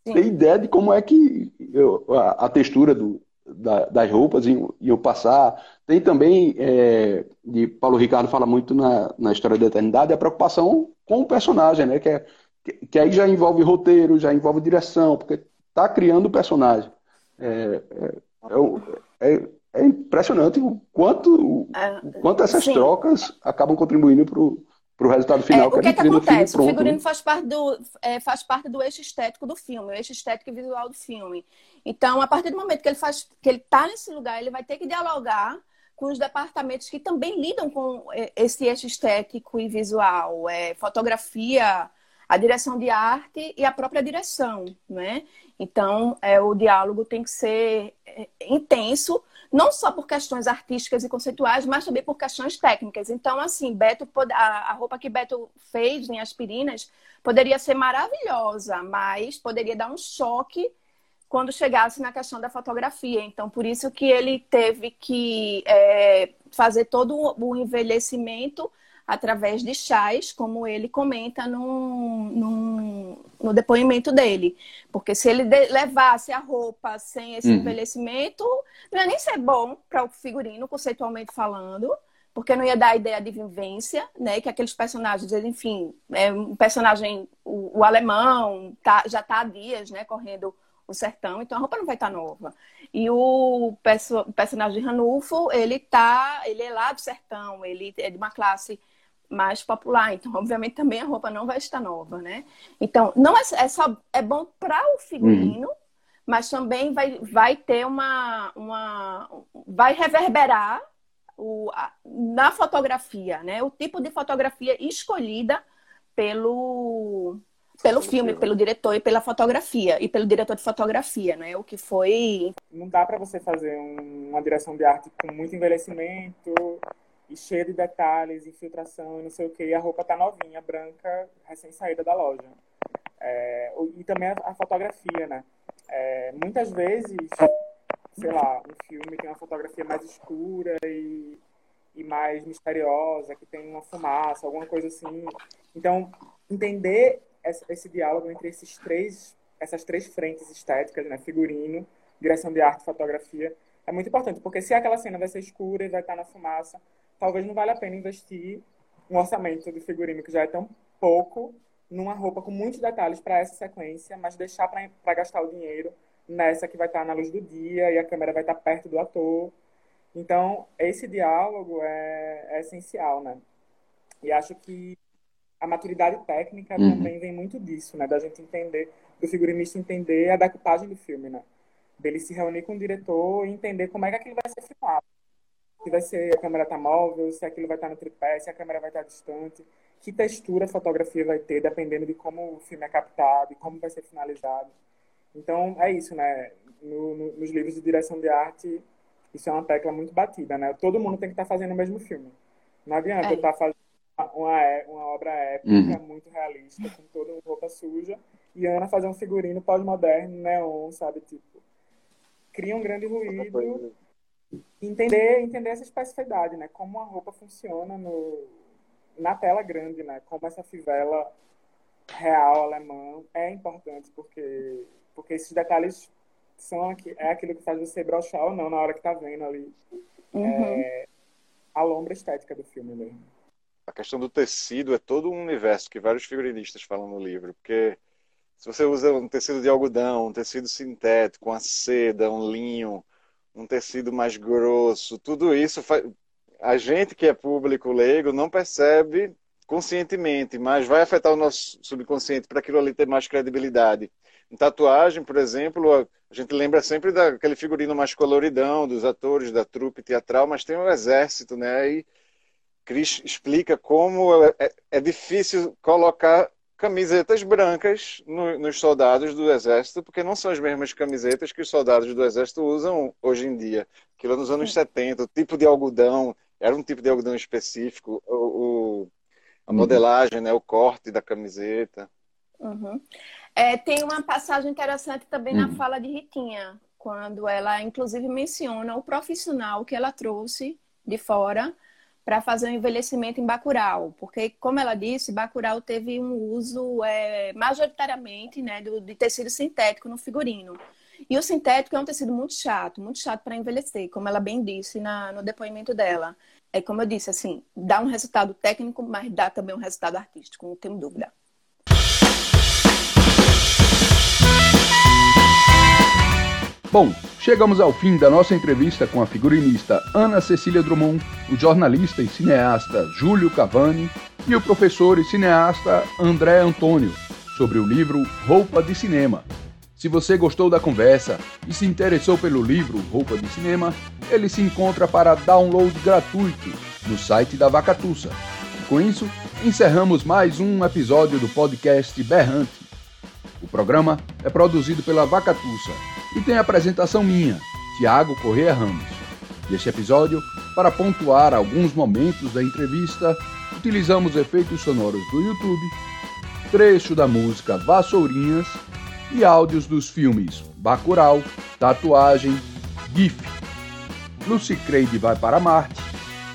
Sim. ter ideia de como é que eu, a, a, textura do, da, das roupas iam, iam, passar. Tem também, é, de Paulo Ricardo fala muito na, na história da eternidade, a preocupação com o personagem, né? Que é que, que aí já envolve roteiro, já envolve direção, porque está criando o personagem. É, é, é, é, impressionante o quanto, o quanto essas sim. trocas acabam contribuindo para o resultado final. É, o que, é que acontece? o figurino faz parte, do, é, faz parte do eixo estético do filme, o eixo estético e visual do filme. Então, a partir do momento que ele faz, que ele está nesse lugar, ele vai ter que dialogar com os departamentos que também lidam com é, esse eixo estético e visual, é, fotografia, a direção de arte e a própria direção, né? Então, é, o diálogo tem que ser é, intenso, não só por questões artísticas e conceituais, mas também por questões técnicas. Então, assim, Beto, a, roupa que Beto fez em Aspirinas poderia ser maravilhosa, mas poderia dar um choque quando chegasse na questão da fotografia. Então, por isso que ele teve que é, fazer todo o envelhecimento através de chás, como ele comenta no, no, no depoimento dele. Porque se ele levasse a roupa sem esse uhum. envelhecimento, não ia nem ser bom para o figurino, conceitualmente falando, porque não ia dar a ideia de vivência, né? Que aqueles personagens, enfim, é um personagem, o, o alemão tá, já está há dias, né, correndo o sertão, então a roupa não vai estar tá nova. E o, perso personagem de Ranulfo, ele tá, ele é lá do sertão, ele é de uma classe mais popular. Então, obviamente, também a roupa não vai estar nova, né? Então, não é, é só é bom para o figurino, uhum. mas também vai, vai ter uma, uma vai reverberar o, a, na fotografia, né? O tipo de fotografia escolhida pelo pelo filme, pelo diretor e pela fotografia e pelo diretor de fotografia, né? O que foi não dá para você fazer um, uma direção de arte com muito envelhecimento e cheia de detalhes, infiltração e não sei o que, e a roupa tá novinha, branca, recém-saída da loja. É, e também a, a fotografia, né? É, muitas vezes, sei lá, um filme tem uma fotografia mais escura e, e mais misteriosa, que tem uma fumaça, alguma coisa assim. Então, entender esse, esse diálogo entre esses três, essas três frentes estéticas, né? Figurino, direção de arte, fotografia, é muito importante, porque se aquela cena vai ser escura e vai estar na fumaça, talvez não valha a pena investir um orçamento de figurino que já é tão pouco numa roupa com muitos detalhes para essa sequência, mas deixar para gastar o dinheiro nessa que vai estar na luz do dia e a câmera vai estar perto do ator. Então, esse diálogo é, é essencial, né? E acho que a maturidade técnica Uhum. também vem muito disso, né? Da gente entender, do figurinista entender a decupagem do filme, né? Dele se reunir com o diretor e entender como é que aquilo vai ser filmado. Se vai ser a câmera tá móvel, se aquilo vai estar no tripé, se a câmera vai estar distante, que textura a fotografia vai ter, dependendo de como o filme é captado e como vai ser finalizado. Então, é isso, né? No- no- nos livros de direção de arte, isso é uma tecla muito batida, né? Todo mundo tem que estar fazendo o mesmo filme. Não adianta É. eu estar fazendo uma, é- uma obra épica, Uhum. muito realista, com toda roupa suja, e Ana fazer um figurino pós-moderno, neon, sabe? Tipo, cria um grande ruído. Entender, entender essa especificidade, né? Como a roupa funciona no, na tela grande, né? Como essa fivela real alemã é importante, porque, porque esses detalhes são aqui, é aquilo que faz você brochar ou não na hora que tá vendo ali. É, a lombra estética do filme mesmo. A questão do tecido é todo um universo que vários figurinistas falam no livro, porque se você usa um tecido de algodão, um tecido sintético, uma seda, um linho, um tecido mais grosso, tudo isso faz... a gente que é público leigo não percebe conscientemente, mas vai afetar o nosso subconsciente para aquilo ali ter mais credibilidade. Em tatuagem, por exemplo, a gente lembra sempre daquele figurino mais coloridão dos atores da trupe teatral, mas tem um exército, né? E Cris explica como é, é- é difícil colocar camisetas brancas no- nos soldados do exército, porque não são as mesmas camisetas que os soldados do exército usam hoje em dia. Aquilo é nos anos 70, o tipo de algodão era um tipo de algodão específico, o, o- a modelagem, né, o corte da camiseta. Uhum. É, tem uma passagem interessante também na Uhum. fala de Ritinha, quando ela, inclusive, menciona o profissional que ela trouxe de fora para fazer o envelhecimento em Bacurau, porque, como ela disse, Bacurau teve um uso é, majoritariamente né, do, de tecido sintético no figurino. E o sintético é um tecido muito chato, muito chato para envelhecer, como ela bem disse na, no depoimento dela. É como eu disse, assim, dá um resultado técnico, mas dá também um resultado artístico, não tenho dúvida. Bom, chegamos ao fim da nossa entrevista com a figurinista Ana Cecília Drummond, o jornalista e cineasta Júlio Cavani e o professor e cineasta André Antônio sobre o livro Roupa de Cinema. Se você gostou da conversa e se interessou pelo livro Roupa de Cinema, ele se encontra para download gratuito no site da Vacatussa. Com isso, encerramos mais um episódio do podcast Berrante. O programa é produzido pela Vacatussa e tem a apresentação minha, Tiago Corrêa Ramos. Neste episódio, para pontuar alguns momentos da entrevista, utilizamos efeitos sonoros do YouTube, trecho da música Vassourinhas e áudios dos filmes Bacurau, Tatuagem, GIF, Lucy Creed vai para Marte,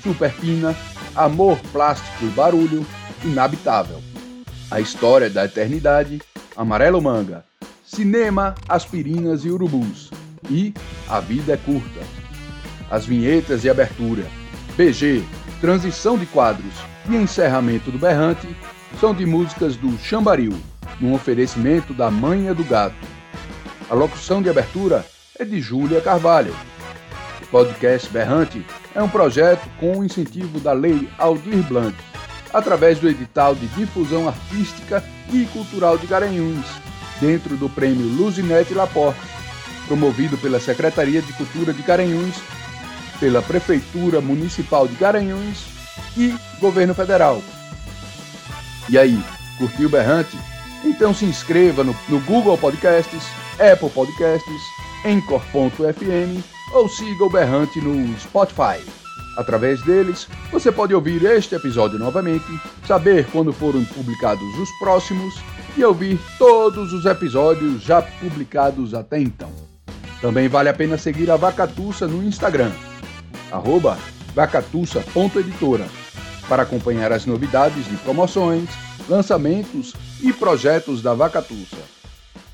Super Pina, Amor, Plástico e Barulho, Inabitável. A História da Eternidade, Amarelo Manga, Cinema, Aspirinas e Urubus e A Vida é Curta. As vinhetas de abertura, BG, transição de quadros e encerramento do Berrante são de músicas do Chambaril, num oferecimento da Manha do Gato. A locução de abertura é de Júlia Carvalho. O podcast Berrante é um projeto com o incentivo da Lei Aldir Blanc, através do edital de difusão artística e cultural de Garanhuns, dentro do prêmio Luzinete Laporte, promovido pela Secretaria de Cultura de Garanhuns, pela Prefeitura Municipal de Garanhuns e Governo Federal. E aí, curtiu Berrante? Então se inscreva no, no Google Podcasts, Apple Podcasts, Anchor.fm ou siga o Berrante no Spotify. Através deles, você pode ouvir este episódio novamente, saber quando foram publicados os próximos e ouvir todos os episódios já publicados até então. Também vale a pena seguir a Vacatussa no Instagram, arroba vacatussa.editora, para acompanhar as novidades de promoções, lançamentos e projetos da Vacatussa.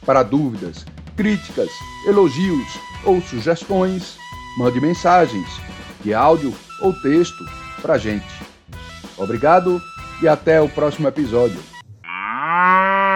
Para dúvidas, críticas, elogios ou sugestões, mande mensagens de áudio ou texto para gente. Obrigado e até o próximo episódio. Ah!